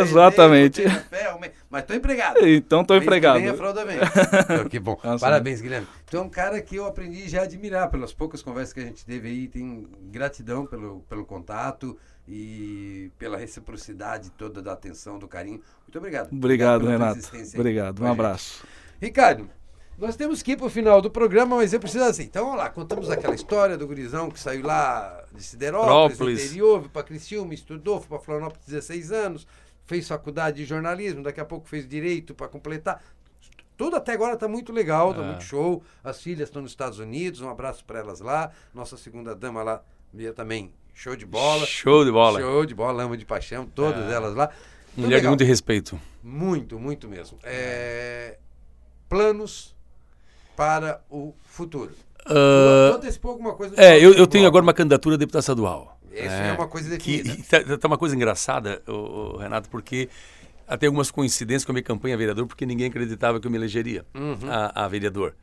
exatamente. Café, mas tô empregado. Então tô empregado. Vem a fralda vem. então, que bom. Nossa, Parabéns, Guilherme. Tu é um cara que eu aprendi já a admirar pelas poucas conversas que a gente teve aí. Tem gratidão pelo, pelo contato e pela reciprocidade toda da atenção, do carinho. Muito obrigado. Obrigado, obrigado Renato. Obrigado. Um abraço. Ricardo, nós temos que ir para o final do programa, mas eu preciso assim. Então, vamos lá, contamos aquela história do gurizão que saiu lá de Siderópolis, do interior, veio para Criciúma, estudou, foi para Florianópolis 16 anos, fez faculdade de jornalismo, daqui a pouco fez direito para completar. Tudo até agora está muito legal, está é. muito show. As filhas estão nos Estados Unidos, um abraço para elas lá. Nossa segunda dama lá, também Show de bola. Show de bola. Show de bola, ama de paixão, todas é. elas lá. Mulher de muito respeito. Muito, muito mesmo. É... Planos para o futuro. Uh, antecipou alguma coisa? É, eu, eu tenho agora uma candidatura a deputado estadual. Isso é, é uma coisa definida. Que, tá, tá, uma coisa engraçada, o, Renato, porque até algumas coincidências com a minha campanha a vereador, porque ninguém acreditava que eu me elegeria uhum. a, a vereador.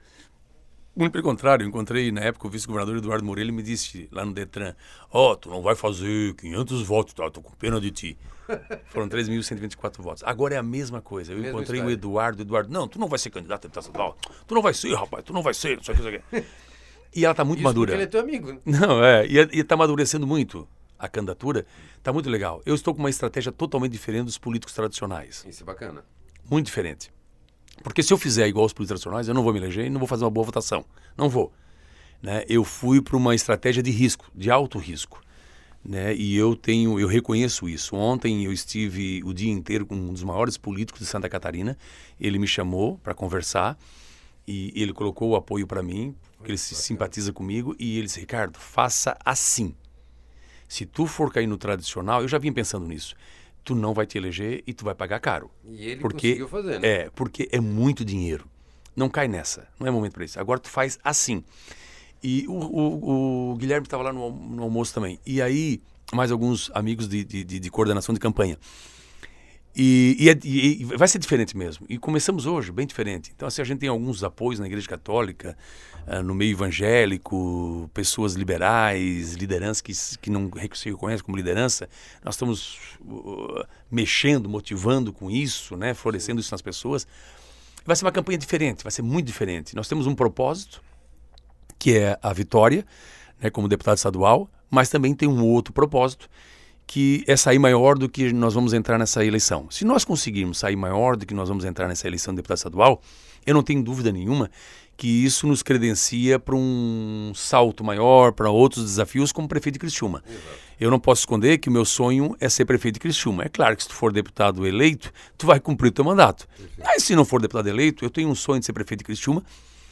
Muito pelo contrário, eu encontrei na época o vice-governador Eduardo Moreira e me disse lá no Detran: Ó, oh, tu não vai fazer 500 votos, tá? Tô com pena de ti. Foram 3.124 votos. Agora é a mesma coisa. Eu encontrei história. o Eduardo. Eduardo, não, tu não vai ser candidato a deputado estadual. Tu não vai ser, rapaz, tu não vai ser. Não sei o que, não sei o que. E ela tá muito Isso madura. ele é teu amigo. Não, é. E, e tá amadurecendo muito a candidatura. Tá muito legal. Eu estou com uma estratégia totalmente diferente dos políticos tradicionais. Isso é bacana. Muito diferente. Porque se eu fizer igual os políticos tradicionais, eu não vou me eleger e não vou fazer uma boa votação. Não vou. Né? Eu fui para uma estratégia de risco, de alto risco. Né? E eu tenho, eu reconheço isso. Ontem eu estive o dia inteiro com um dos maiores políticos de Santa Catarina. Ele me chamou para conversar e ele colocou o apoio para mim, porque ele se simpatiza comigo e ele disse: "Ricardo, faça assim. Se tu for cair no tradicional, eu já vim pensando nisso tu não vai te eleger e tu vai pagar caro. E ele porque, conseguiu fazer, né? É, porque é muito dinheiro. Não cai nessa, não é momento para isso. Agora tu faz assim. E o, o, o Guilherme estava lá no, no, almoço também. E aí, mais alguns amigos de, de, de coordenação de campanha. E, e, é, e, vai ser diferente mesmo. E começamos hoje, bem diferente. Então, assim, a gente tem alguns apoios na Igreja Católica, uh, no meio evangélico, pessoas liberais, lideranças que, que não se reconhecem como liderança. Nós estamos uh, mexendo, motivando com isso, né, florescendo isso nas pessoas. Vai ser uma campanha diferente, vai ser muito diferente. Nós temos um propósito, que é a vitória, né, como deputado estadual, mas também tem um outro propósito, que é sair maior do que nós vamos entrar nessa eleição. Se nós conseguirmos sair maior do que nós vamos entrar nessa eleição de deputado estadual, eu não tenho dúvida nenhuma que isso nos credencia para um salto maior, para outros desafios como prefeito de Criciúma. Exato. Eu não posso esconder que o meu sonho é ser prefeito de Criciúma. É claro que se tu for deputado eleito, tu vai cumprir o teu mandato. Mas se não for deputado eleito, eu tenho um sonho de ser prefeito de Criciúma.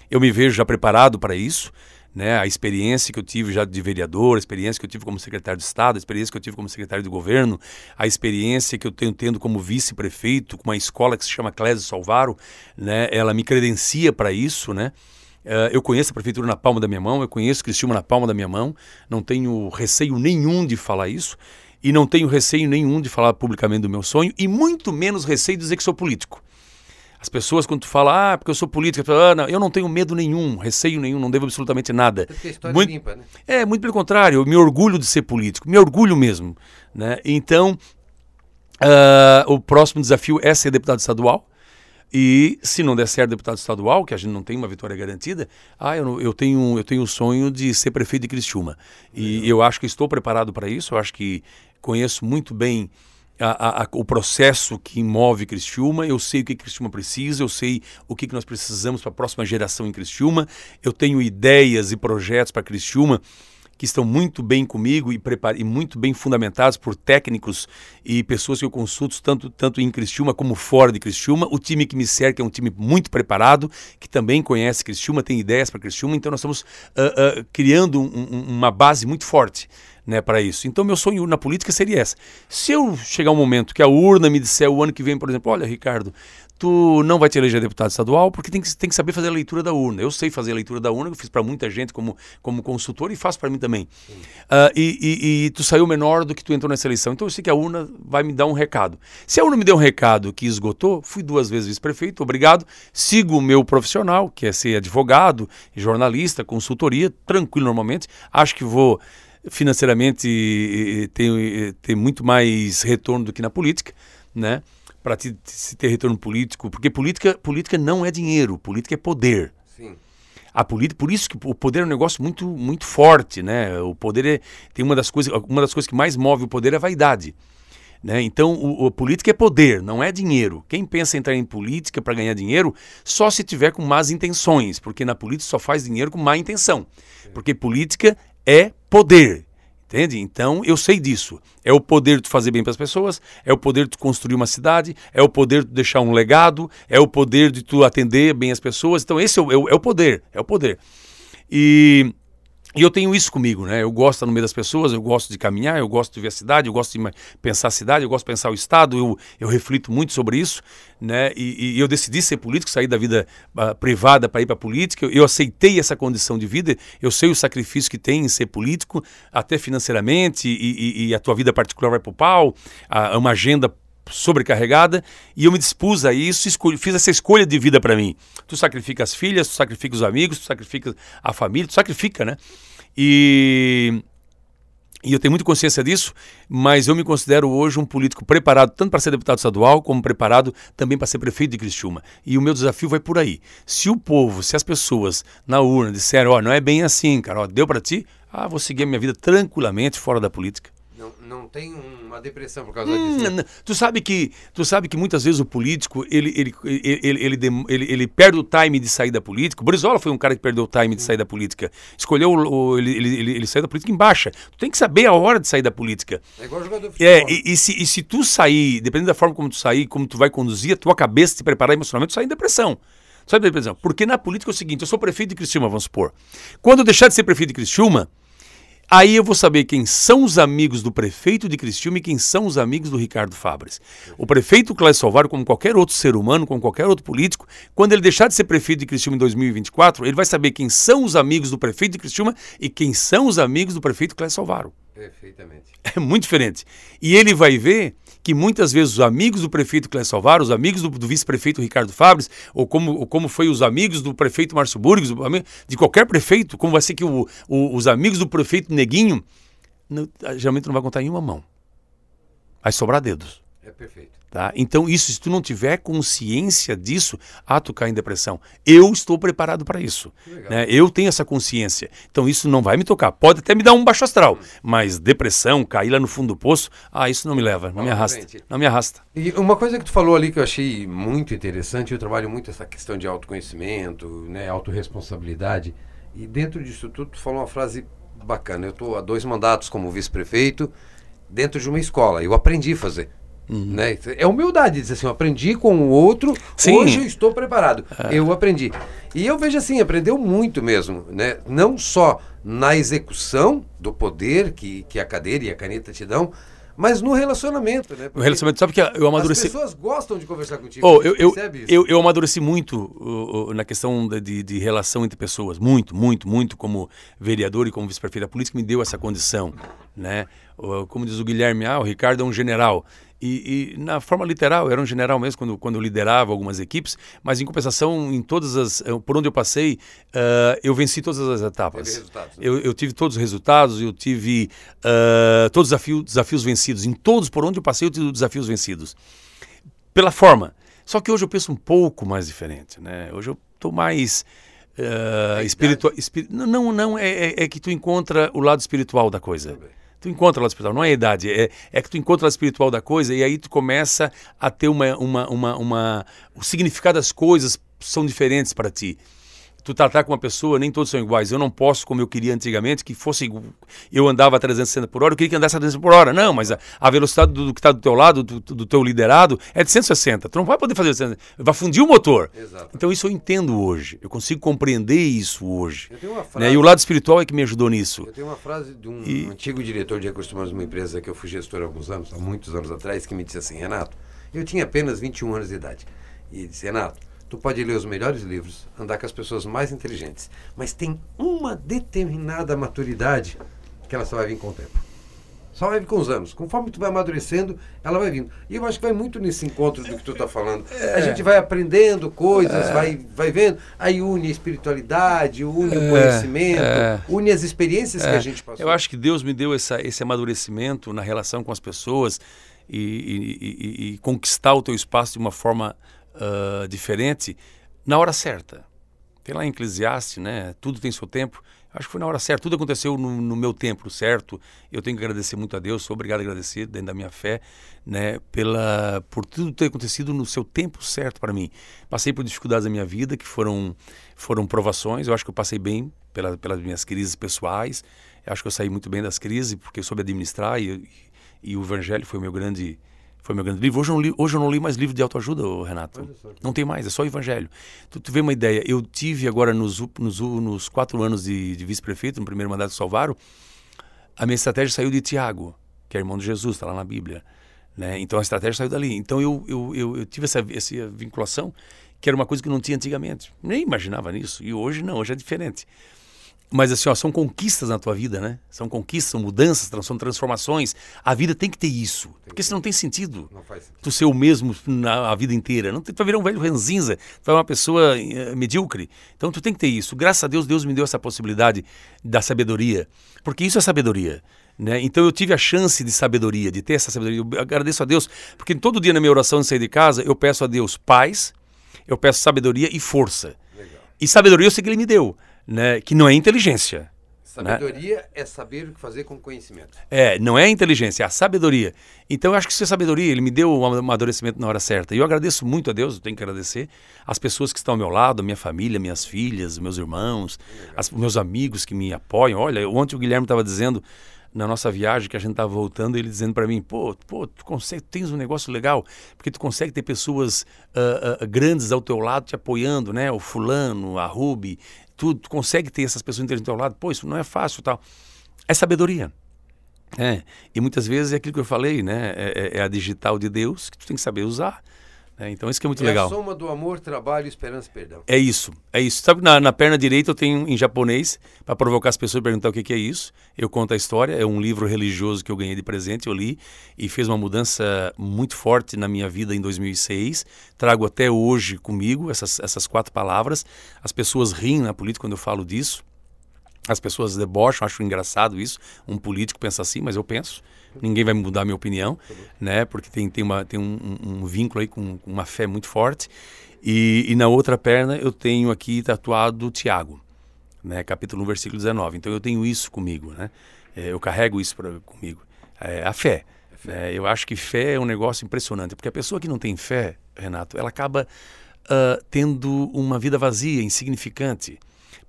Eu me vejo já preparado para isso né, a experiência que eu tive já de vereador, a experiência que eu tive como secretário de Estado, a experiência que eu tive como secretário de governo, a experiência que eu tenho tendo como vice-prefeito com uma escola que se chama Clésio Salvaro, né, ela me credencia para isso, né? Uh, eu conheço a prefeitura na palma da minha mão, eu conheço Cristina na palma da minha mão, não tenho receio nenhum de falar isso e não tenho receio nenhum de falar publicamente do meu sonho e muito menos receio de dizer que sou político. As pessoas, quando tu fala, ah, porque eu sou política, ah, não, eu não tenho medo nenhum, receio nenhum, não devo absolutamente nada. Porque a história muito, é limpa, né? É, muito pelo contrário, eu me orgulho de ser político, me orgulho mesmo. Né? Então, uh, o próximo desafio é ser deputado estadual. E se não der certo deputado estadual, que a gente não tem uma vitória garantida, ah, eu, eu tenho eu tenho o sonho de ser prefeito de Criciúma. E eu acho que estou preparado para isso, eu acho que conheço muito bem a, a, o processo que move Criciúma, eu sei o que Criciúma precisa, eu sei o que, nós precisamos para a próxima geração em Criciúma, eu tenho ideias e projetos para Criciúma que estão muito bem comigo e, e muito bem fundamentados por técnicos e pessoas que eu consulto tanto, tanto em Criciúma como fora de Criciúma. O time que me cerca é um time muito preparado, que também conhece Criciúma, tem ideias para Criciúma, então nós estamos uh, uh, criando um, um, uma base muito forte né, para isso. Então, meu sonho na política seria essa. Se eu chegar um momento que a urna me disser o ano que vem, por exemplo, olha, Ricardo, tu não vai te eleger deputado estadual porque tem que, tem que saber fazer a leitura da urna. Eu sei fazer a leitura da urna, eu fiz para muita gente como, como consultor e faço para mim também. Uh, e, e, e, tu saiu menor do que tu entrou nessa eleição. Então eu sei que a urna vai me dar um recado. Se a urna me deu um recado que esgotou, fui duas vezes vice-prefeito, obrigado. Sigo o meu profissional, que é ser advogado, jornalista, consultoria, tranquilo normalmente. Acho que vou financeiramente tem, tem muito mais retorno do que na política, né? Para se ter retorno político, porque política, política não é dinheiro, política é poder. Sim. A política, por isso que o poder é um negócio muito, muito forte, né? O poder é, tem uma das coisas, uma das coisas que mais move o poder é a vaidade. Né? Então, o, o, política é poder, não é dinheiro. Quem pensa em entrar em política para ganhar dinheiro, só se tiver com más intenções, porque na política só faz dinheiro com má intenção. Porque política é poder. Entende? Então eu sei disso. É o poder de fazer bem para as pessoas, é o poder de construir uma cidade, é o poder de deixar um legado, é o poder de tu atender bem as pessoas. Então esse é o, é o poder, é o poder. E e eu tenho isso comigo, né? Eu gosto no meio das pessoas, eu gosto de caminhar, eu gosto de ver a cidade, eu gosto de pensar a cidade, eu gosto de pensar o Estado, eu, eu reflito muito sobre isso, né? E, e eu decidi ser político, sair da vida uh, privada para ir para a política, eu, eu, aceitei essa condição de vida, eu sei o sacrifício que tem em ser político, até financeiramente, e, e, e a tua vida particular vai para o pau, a, uma agenda sobrecarregada e eu me dispus a isso, fiz essa escolha de vida para mim. Tu sacrifica as filhas, tu sacrifica os amigos, tu sacrifica a família, tu sacrifica, né? E, e eu tenho muita consciência disso, mas eu me considero hoje um político preparado tanto para ser deputado estadual, como preparado também para ser prefeito de Criciúma. E o meu desafio vai por aí. Se o povo, se as pessoas na urna disseram, ó, oh, não é bem assim, cara, ó, deu para ti, ah, vou seguir a minha vida tranquilamente fora da política. Não, não tem uma depressão por causa hum, disso. Tu sabe que tu sabe que muitas vezes o político ele ele, ele, ele, ele, ele, perde o time de sair da política. O Brizola foi um cara que perdeu o time de sair da política. Escolheu o, ele, ele, ele, saiu da política em baixa. Tu tem que saber a hora de sair da política. É igual jogador de futebol. É, e, e, se, e se tu sair, dependendo da forma como tu sair, como tu vai conduzir, a tua cabeça te preparar emocionalmente, tu sai em depressão. Sabe, depressão? Porque na política é o seguinte, eu sou prefeito de Criciúma, vamos supor. Quando eu deixar de ser prefeito de Criciúma, Aí eu vou saber quem são os amigos do prefeito de Criciúma e quem são os amigos do Ricardo Fabres. O prefeito Cláudio Salvaro, como qualquer outro ser humano, como qualquer outro político, quando ele deixar de ser prefeito de Criciúma em 2024, ele vai saber quem são os amigos do prefeito de Criciúma e quem são os amigos do prefeito Cláudio Salvaro. Perfeitamente. É muito diferente. E ele vai ver que muitas vezes os amigos do prefeito Clécio Salvar, os amigos do, do vice-prefeito Ricardo Fabres, ou como, ou como foi os amigos do prefeito Márcio Burgos, de qualquer prefeito, como vai ser que o, o, os amigos do prefeito Neguinho, não, geralmente não vai contar em uma mão. Vai sobrar dedos. É perfeito. Tá? Então, isso, se tu não tiver consciência disso, ah, tu cai em depressão. Eu estou preparado para isso. Né? Eu tenho essa consciência. Então, isso não vai me tocar. Pode até me dar um baixo astral, hum. mas depressão, cair lá no fundo do poço, ah, isso não me leva, não me arrasta. Não me arrasta. E uma coisa que tu falou ali que eu achei muito interessante, eu trabalho muito essa questão de autoconhecimento, né, autorresponsabilidade. E dentro disso tudo, tu falou uma frase bacana. Eu estou há dois mandatos como vice-prefeito dentro de uma escola. Eu aprendi a fazer. Uhum. Né? É humildade, dizer assim, eu aprendi com o outro, Sim. hoje eu estou preparado. É. Eu aprendi. E eu vejo assim, aprendeu muito mesmo, né? Não só na execução do poder que, que a cadeira e a caneta te dão, mas no relacionamento, né? no relacionamento, sabe que eu amadureci. As pessoas gostam de conversar contigo. Oh, eu, eu, eu, eu, amadureci muito uh, uh, na questão de, de, relação entre pessoas. Muito, muito, muito, como vereador e como vice-prefeito. A política me deu essa condição né? Como diz o Guilherme, ah, o Ricardo é um general. E, e, na forma literal, era um general mesmo quando, quando eu liderava algumas equipes, mas em compensação, em todas as. Eh, por onde eu passei, uh, eu venci todas as etapas. Né? Eu, eu, tive todos os resultados, eu tive uh, todos os desafios, desafios vencidos. Em todos por onde eu passei, eu tive desafios vencidos. Pela forma. Só que hoje eu penso um pouco mais diferente. Né? Hoje eu estou mais. Uh, espiritual. Espir... Não, não, é, é, é, que tu encontra o lado espiritual da coisa. Também tu encontra o lado espiritual, não é a idade, é, é que tu encontra o lado espiritual da coisa e aí tu começa a ter uma, uma, uma, uma o significado das coisas são diferentes para ti tu tratar com uma pessoa, nem todos são iguais. Eu não posso, como eu queria antigamente, que fosse. Eu andava a 360 por hora, eu queria que andasse a 360 por hora. Não, mas a, a velocidade do, do que está do teu lado, do, do, teu liderado, é de 160. Tu não vai poder fazer 160. Vai fundir o motor. Exato. Então isso eu entendo hoje. Eu consigo compreender isso hoje. Né? E o lado espiritual é que me ajudou nisso. Eu tenho uma frase de um e... antigo diretor de recursos humanos de uma empresa que eu fui gestor há alguns anos, há muitos anos atrás, que me disse assim: Renato, eu tinha apenas 21 anos de idade. E disse: Renato Tu pode ler os melhores livros, andar com as pessoas mais inteligentes, mas tem uma determinada maturidade que ela só vai vir com o tempo. Só vai vir com os anos. Conforme tu vai amadurecendo, ela vai vindo. E eu acho que vai muito nesse encontro do que tu está falando. É. A gente vai aprendendo coisas, é. vai, vai vendo, aí une a espiritualidade, une é. o conhecimento, é. une as experiências que a é. gente passou. Eu acho que Deus me deu essa, esse amadurecimento na relação com as pessoas e, e, e, e conquistar o teu espaço de uma forma uh, diferente na hora certa. Tem lá em Eclesiastes, né? Tudo tem seu tempo. Acho que foi na hora certa. Tudo aconteceu no, no, meu tempo certo. Eu tenho que agradecer muito a Deus. Sou obrigado a agradecer dentro da minha fé, né? Pela por tudo ter acontecido no seu tempo certo para mim. Passei por dificuldades da minha vida que foram foram provações. Eu acho que eu passei bem pela, pelas minhas crises pessoais. Eu acho que eu saí muito bem das crises porque eu soube administrar e, e, e o Evangelho foi o meu grande foi meu grande livro. Hoje eu não li, hoje eu não li mais livro de autoajuda, Renato. Não tem mais, é só evangelho. Tu, tu vê uma ideia, eu tive agora nos, nos, nos quatro anos de, de vice-prefeito, no primeiro mandato de Salvaro, a minha estratégia saiu de Tiago, que é irmão de Jesus, está lá na Bíblia. Né? Então a estratégia saiu dali. Então eu, eu, eu, eu tive essa, essa vinculação, que era uma coisa que não tinha antigamente. Nem imaginava nisso. E hoje não, hoje é diferente. Mas assim, ó, são conquistas na tua vida, né? São conquistas, são mudanças, são transformações. A vida tem que ter isso. Tem porque senão não tem sentido. Não faz sentido. Tu ser o mesmo na a vida inteira. Não, tu vai virar um velho ranzinza, tu vai uma pessoa uh, medíocre. Então tu tem que ter isso. Graças a Deus, Deus me deu essa possibilidade da sabedoria. Porque isso é sabedoria. Né? Então eu tive a chance de sabedoria, de ter essa sabedoria. Eu agradeço a Deus, porque todo dia na minha oração de sair de casa, eu peço a Deus paz, eu peço sabedoria e força. Legal. E sabedoria eu sei que Ele me deu né, que não é inteligência. Sabedoria né? é saber o que fazer com conhecimento. É, não é inteligência, é a sabedoria. Então eu acho que isso é sabedoria, ele me deu um amadurecimento na hora certa. E eu agradeço muito a Deus, eu tenho que agradecer as pessoas que estão ao meu lado, minha família, minhas filhas, meus irmãos, as, meus amigos que me apoiam. Olha, ontem o Guilherme estava dizendo na nossa viagem que a gente estava voltando, ele dizendo para mim, pô, pô, tu consegue, tens um negócio legal, porque tu consegue ter pessoas uh, uh, grandes ao teu lado te apoiando, né? O fulano, a Ruby, tu, tu consegue ter essas pessoas inteligentes ao lado, pô, isso não é fácil tal. É sabedoria. É, e muitas vezes é aquilo que eu falei, né? É, é, é a digital de Deus que tu tem que saber usar. É, então isso que é muito é legal. a soma do amor, trabalho, esperança e perdão. É isso, é isso. Sabe, na, na perna direita eu tenho em japonês, para provocar as pessoas a perguntar o que, que, é isso. Eu conto a história, é um livro religioso que eu ganhei de presente, eu li e fez uma mudança muito forte na minha vida em 2006. Trago até hoje comigo essas, essas quatro palavras. As pessoas riem na política quando eu falo disso. As pessoas debocham, acho engraçado isso. Um político pensa assim, mas eu penso ninguém vai mudar a minha opinião, né? Porque tem, tem, uma, tem um, um, vínculo aí com, com, uma fé muito forte. E, e, na outra perna eu tenho aqui tatuado Tiago, né? Capítulo 1, versículo 19. Então eu tenho isso comigo, né? É, eu carrego isso pra, comigo. É, a fé. É fé. Né? Eu acho que fé é um negócio impressionante, porque a pessoa que não tem fé, Renato, ela acaba uh, tendo uma vida vazia, insignificante.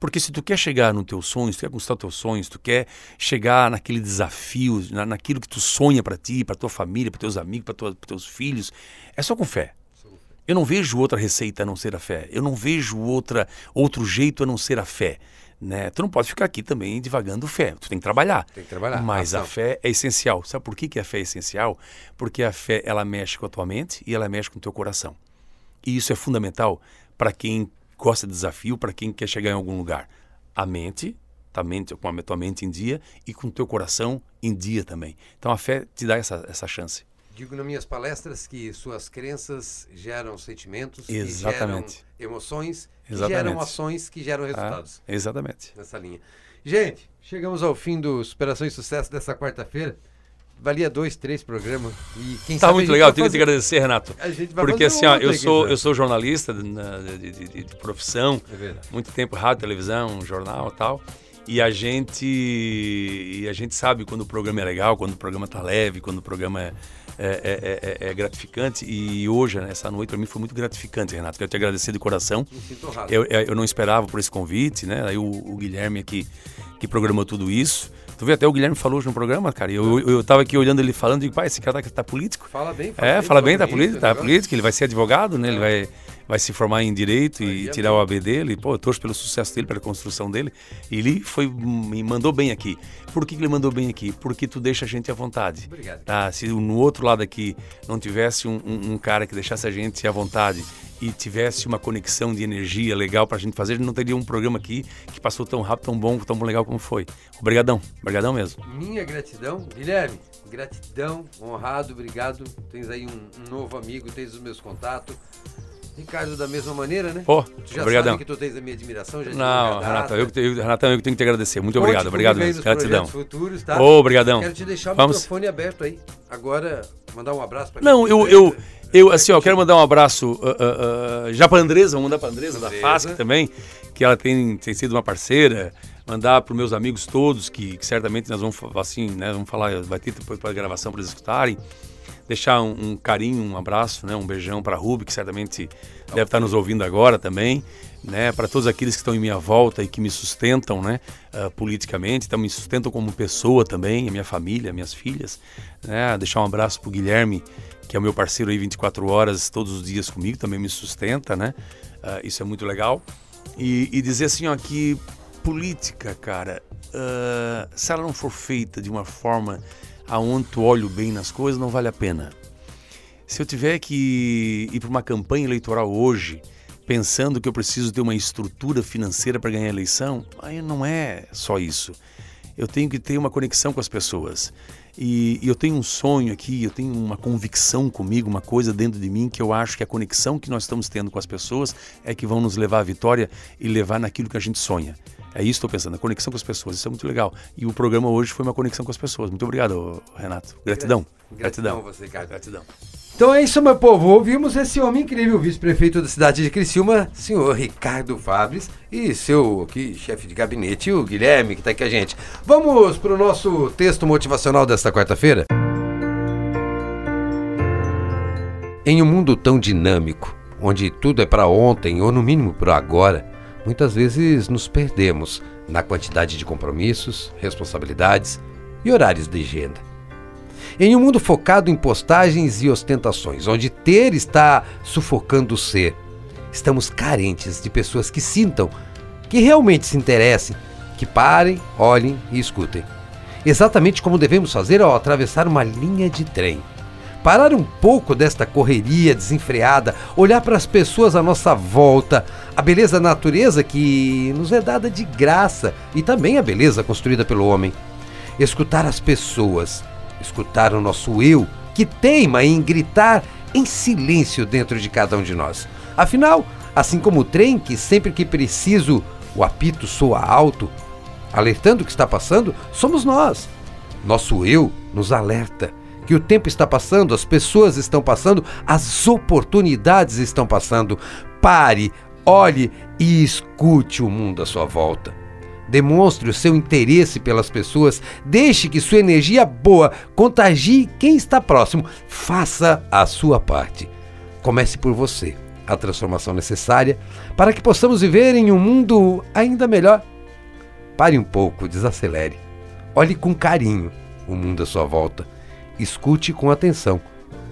Porque se tu quer chegar no teu sonho, se tu quer conquistar teus sonhos, tu quer chegar naquele desafio, na, naquilo que tu sonha para ti, para tua família, para teus amigos, para teus filhos, é só com fé. Eu não vejo outra receita a não ser a fé. Eu não vejo outra, outro jeito a não ser a fé. Né? Tu não pode ficar aqui também divagando fé. Tu tem que trabalhar. Tem que trabalhar. Mas Ação. a fé é essencial. Sabe por que, que a fé é essencial? Porque a fé ela mexe com a tua mente e ela mexe com o teu coração. E isso é fundamental para quem gosta de desafio, para quem quer chegar em algum lugar. A mente tua mente, com a tua mente em dia e com o teu coração em dia também. Então a fé te dá essa, essa chance. Digo nas minhas palestras que suas crenças geram sentimentos, Exatamente. que geram emoções, geram ações, que geram resultados. Ah, exatamente. Nessa linha. Gente, chegamos ao fim do Superação e Sucesso dessa quarta-feira. Valia dois, três programas. E quem Tá sabe muito legal, vai tenho que te agradecer, Renato. A gente vai Porque assim, ó, eu sou, né? eu sou jornalista de, de- de- de- profissão, É muito tempo rádio, televisão, jornal e tal. E a gente e a gente sabe quando o programa é legal, quando o programa tá leve, quando o programa é, é, é- é- é gratificante. E hoje, né, essa noite, para mim foi muito gratificante, Renato. Quero te agradecer de coração. Me sinto honrado. Eu, eu não esperava por esse convite, né? Aí o, o Guilherme aqui, que programou tudo isso. Tu vê, até o Guilherme falou hoje no programa, cara. Eu, eu, eu tava aqui olhando ele falando e digo, pai, esse cara tá, tá político. Fala bem, É, fala bem da sobre política, isso, tá política, ele vai ser advogado, né? Ele vai, vai se formar em direito e é tirar o AB dele. Pô, eu torço pelo sucesso dele, pela construção dele. E ele foi, me mandou bem aqui. Por que, ele mandou bem aqui? Porque tu deixa a gente à vontade. Obrigado. Tá? Se no outro lado aqui não tivesse um, um- um cara que deixasse a gente à vontade e tivesse uma conexão de energia legal pra gente fazer, a gente não teria um programa aqui que passou tão rápido, tão bom, tão legal como foi. Obrigadão, obrigadão mesmo. Minha gratidão, Guilherme, gratidão, honrado, obrigado. Tens aí um, um novo amigo, tens os meus contatos. Ricardo, da mesma maneira, né? Pô, Tu já obrigadão. sabe que tu tens a minha admiração, já Não, data. eu, Renatão, eu que tenho que te agradecer. Muito Conte obrigado, obrigado Gratidão. futuros, tá? Ô, obrigadão. Quero te deixar o Vamos. microfone aberto aí. Agora, mandar um abraço pra Não, eu, eu, eu, assim, ó, eu quero mandar um abraço ah, ah, ah, já pra Andresa, vamos mandar pra Andresa da Andresa. FASC também, que ela tem, tem sido uma parceira. Mandar pros meus amigos todos, que, que certamente nós vamos, assim, né, vamos falar, vai ter depois pra gravação para eles escutarem. Deixar um, um carinho, um abraço, né, um beijão pra Ruby, que certamente deve estar nos ouvindo agora também. Né, para todos aqueles que estão em minha volta e que me sustentam né, ah, politicamente, então me sustentam como pessoa também, a minha família, minhas filhas. Né, deixar um abraço pro Guilherme, que é o meu parceiro aí 24 horas, todos os dias comigo, também me sustenta, né? Ah, isso é muito legal. E, e dizer assim, ó, que política, cara, ah, se ela não for feita de uma forma aonde tu olha o bem nas coisas, não vale a pena. Se eu tiver que ir para uma campanha eleitoral hoje, pensando que eu preciso ter uma estrutura financeira para ganhar a eleição, aí não é só isso. Eu tenho que ter uma conexão com as pessoas. E, e eu tenho um sonho aqui, eu tenho uma convicção comigo, uma coisa dentro de mim que eu acho que a conexão que nós estamos tendo com as pessoas é que vão nos levar à vitória e levar naquilo que a gente sonha. É isso que estou pensando, a conexão com as pessoas, isso é muito legal. E o programa hoje foi uma conexão com as pessoas. Muito obrigado, Renato. Gratidão. Gratidão, Gratidão. você, Ricardo. Gratidão. Então é isso, meu povo. Ouvimos esse homem incrível, vice-prefeito da cidade de Criciúma, senhor Ricardo Fabres, e seu aqui, chefe de gabinete, o Guilherme, que está aqui com a gente. Vamos para o nosso texto motivacional desta quarta-feira? Em um mundo tão dinâmico, onde tudo é para ontem ou no mínimo para agora, muitas vezes nos perdemos na quantidade de compromissos, responsabilidades e horários de agenda. Em um mundo focado em postagens e ostentações, onde ter está sufocando o ser, estamos carentes de pessoas que sintam, que realmente se interessem, que parem, olhem e escutem. Exatamente como devemos fazer ao atravessar uma linha de trem. Parar um pouco desta correria desenfreada, olhar para as pessoas à nossa volta, a beleza da natureza que nos é dada de graça e também a beleza construída pelo homem. Escutar as pessoas, escutar o nosso eu, que teima em gritar em silêncio dentro de cada um de nós. Afinal, assim como o trem que sempre que preciso o apito soa alto, alertando o que está passando, somos nós. Nosso eu nos alerta que o tempo está passando, as pessoas estão passando, as oportunidades estão passando. Pare, olhe e escute o mundo à sua volta. Demonstre o seu interesse pelas pessoas, deixe que sua energia boa contagie quem está próximo. Faça a sua parte. Comece por você a transformação necessária para que possamos viver em um mundo ainda melhor. Pare um pouco, desacelere. Olhe com carinho o mundo à sua volta. Escute com atenção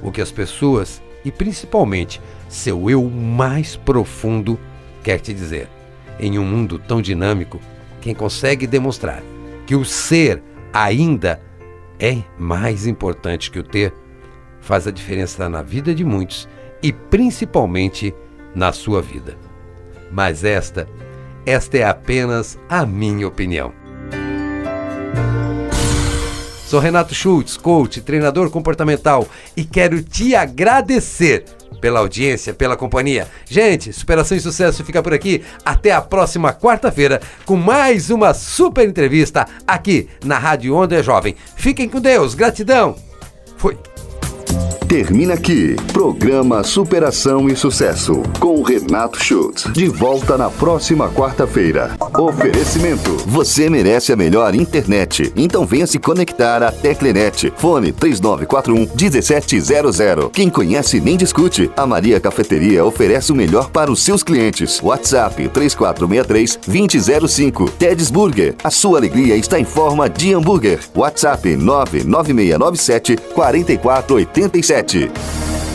o que as pessoas e principalmente seu eu mais profundo quer te dizer. Em um mundo tão dinâmico, quem consegue demonstrar que o ser ainda é mais importante que o ter, faz a diferença na vida de muitos e principalmente na sua vida. Mas esta, esta é apenas a minha opinião. Sou Renato Schultz, coach, treinador comportamental e quero te agradecer pela audiência, pela companhia. Gente, Superação e Sucesso fica por aqui. Até a próxima quarta-feira com mais uma super entrevista aqui na Rádio Onda Jovem. Fiquem com Deus, gratidão. Fui. Termina aqui. Programa Superação e Sucesso. Com Renato Schultz. De volta na próxima quarta-feira. Oferecimento. Você merece a melhor internet. Então venha se conectar à Teclenet. Fone 3941 1700. Quem conhece nem discute. A Maria Cafeteria oferece o melhor para os seus clientes. WhatsApp 3463 2005. Ted's Burger. A sua alegria está em forma de hambúrguer. WhatsApp 99697 4487 sete.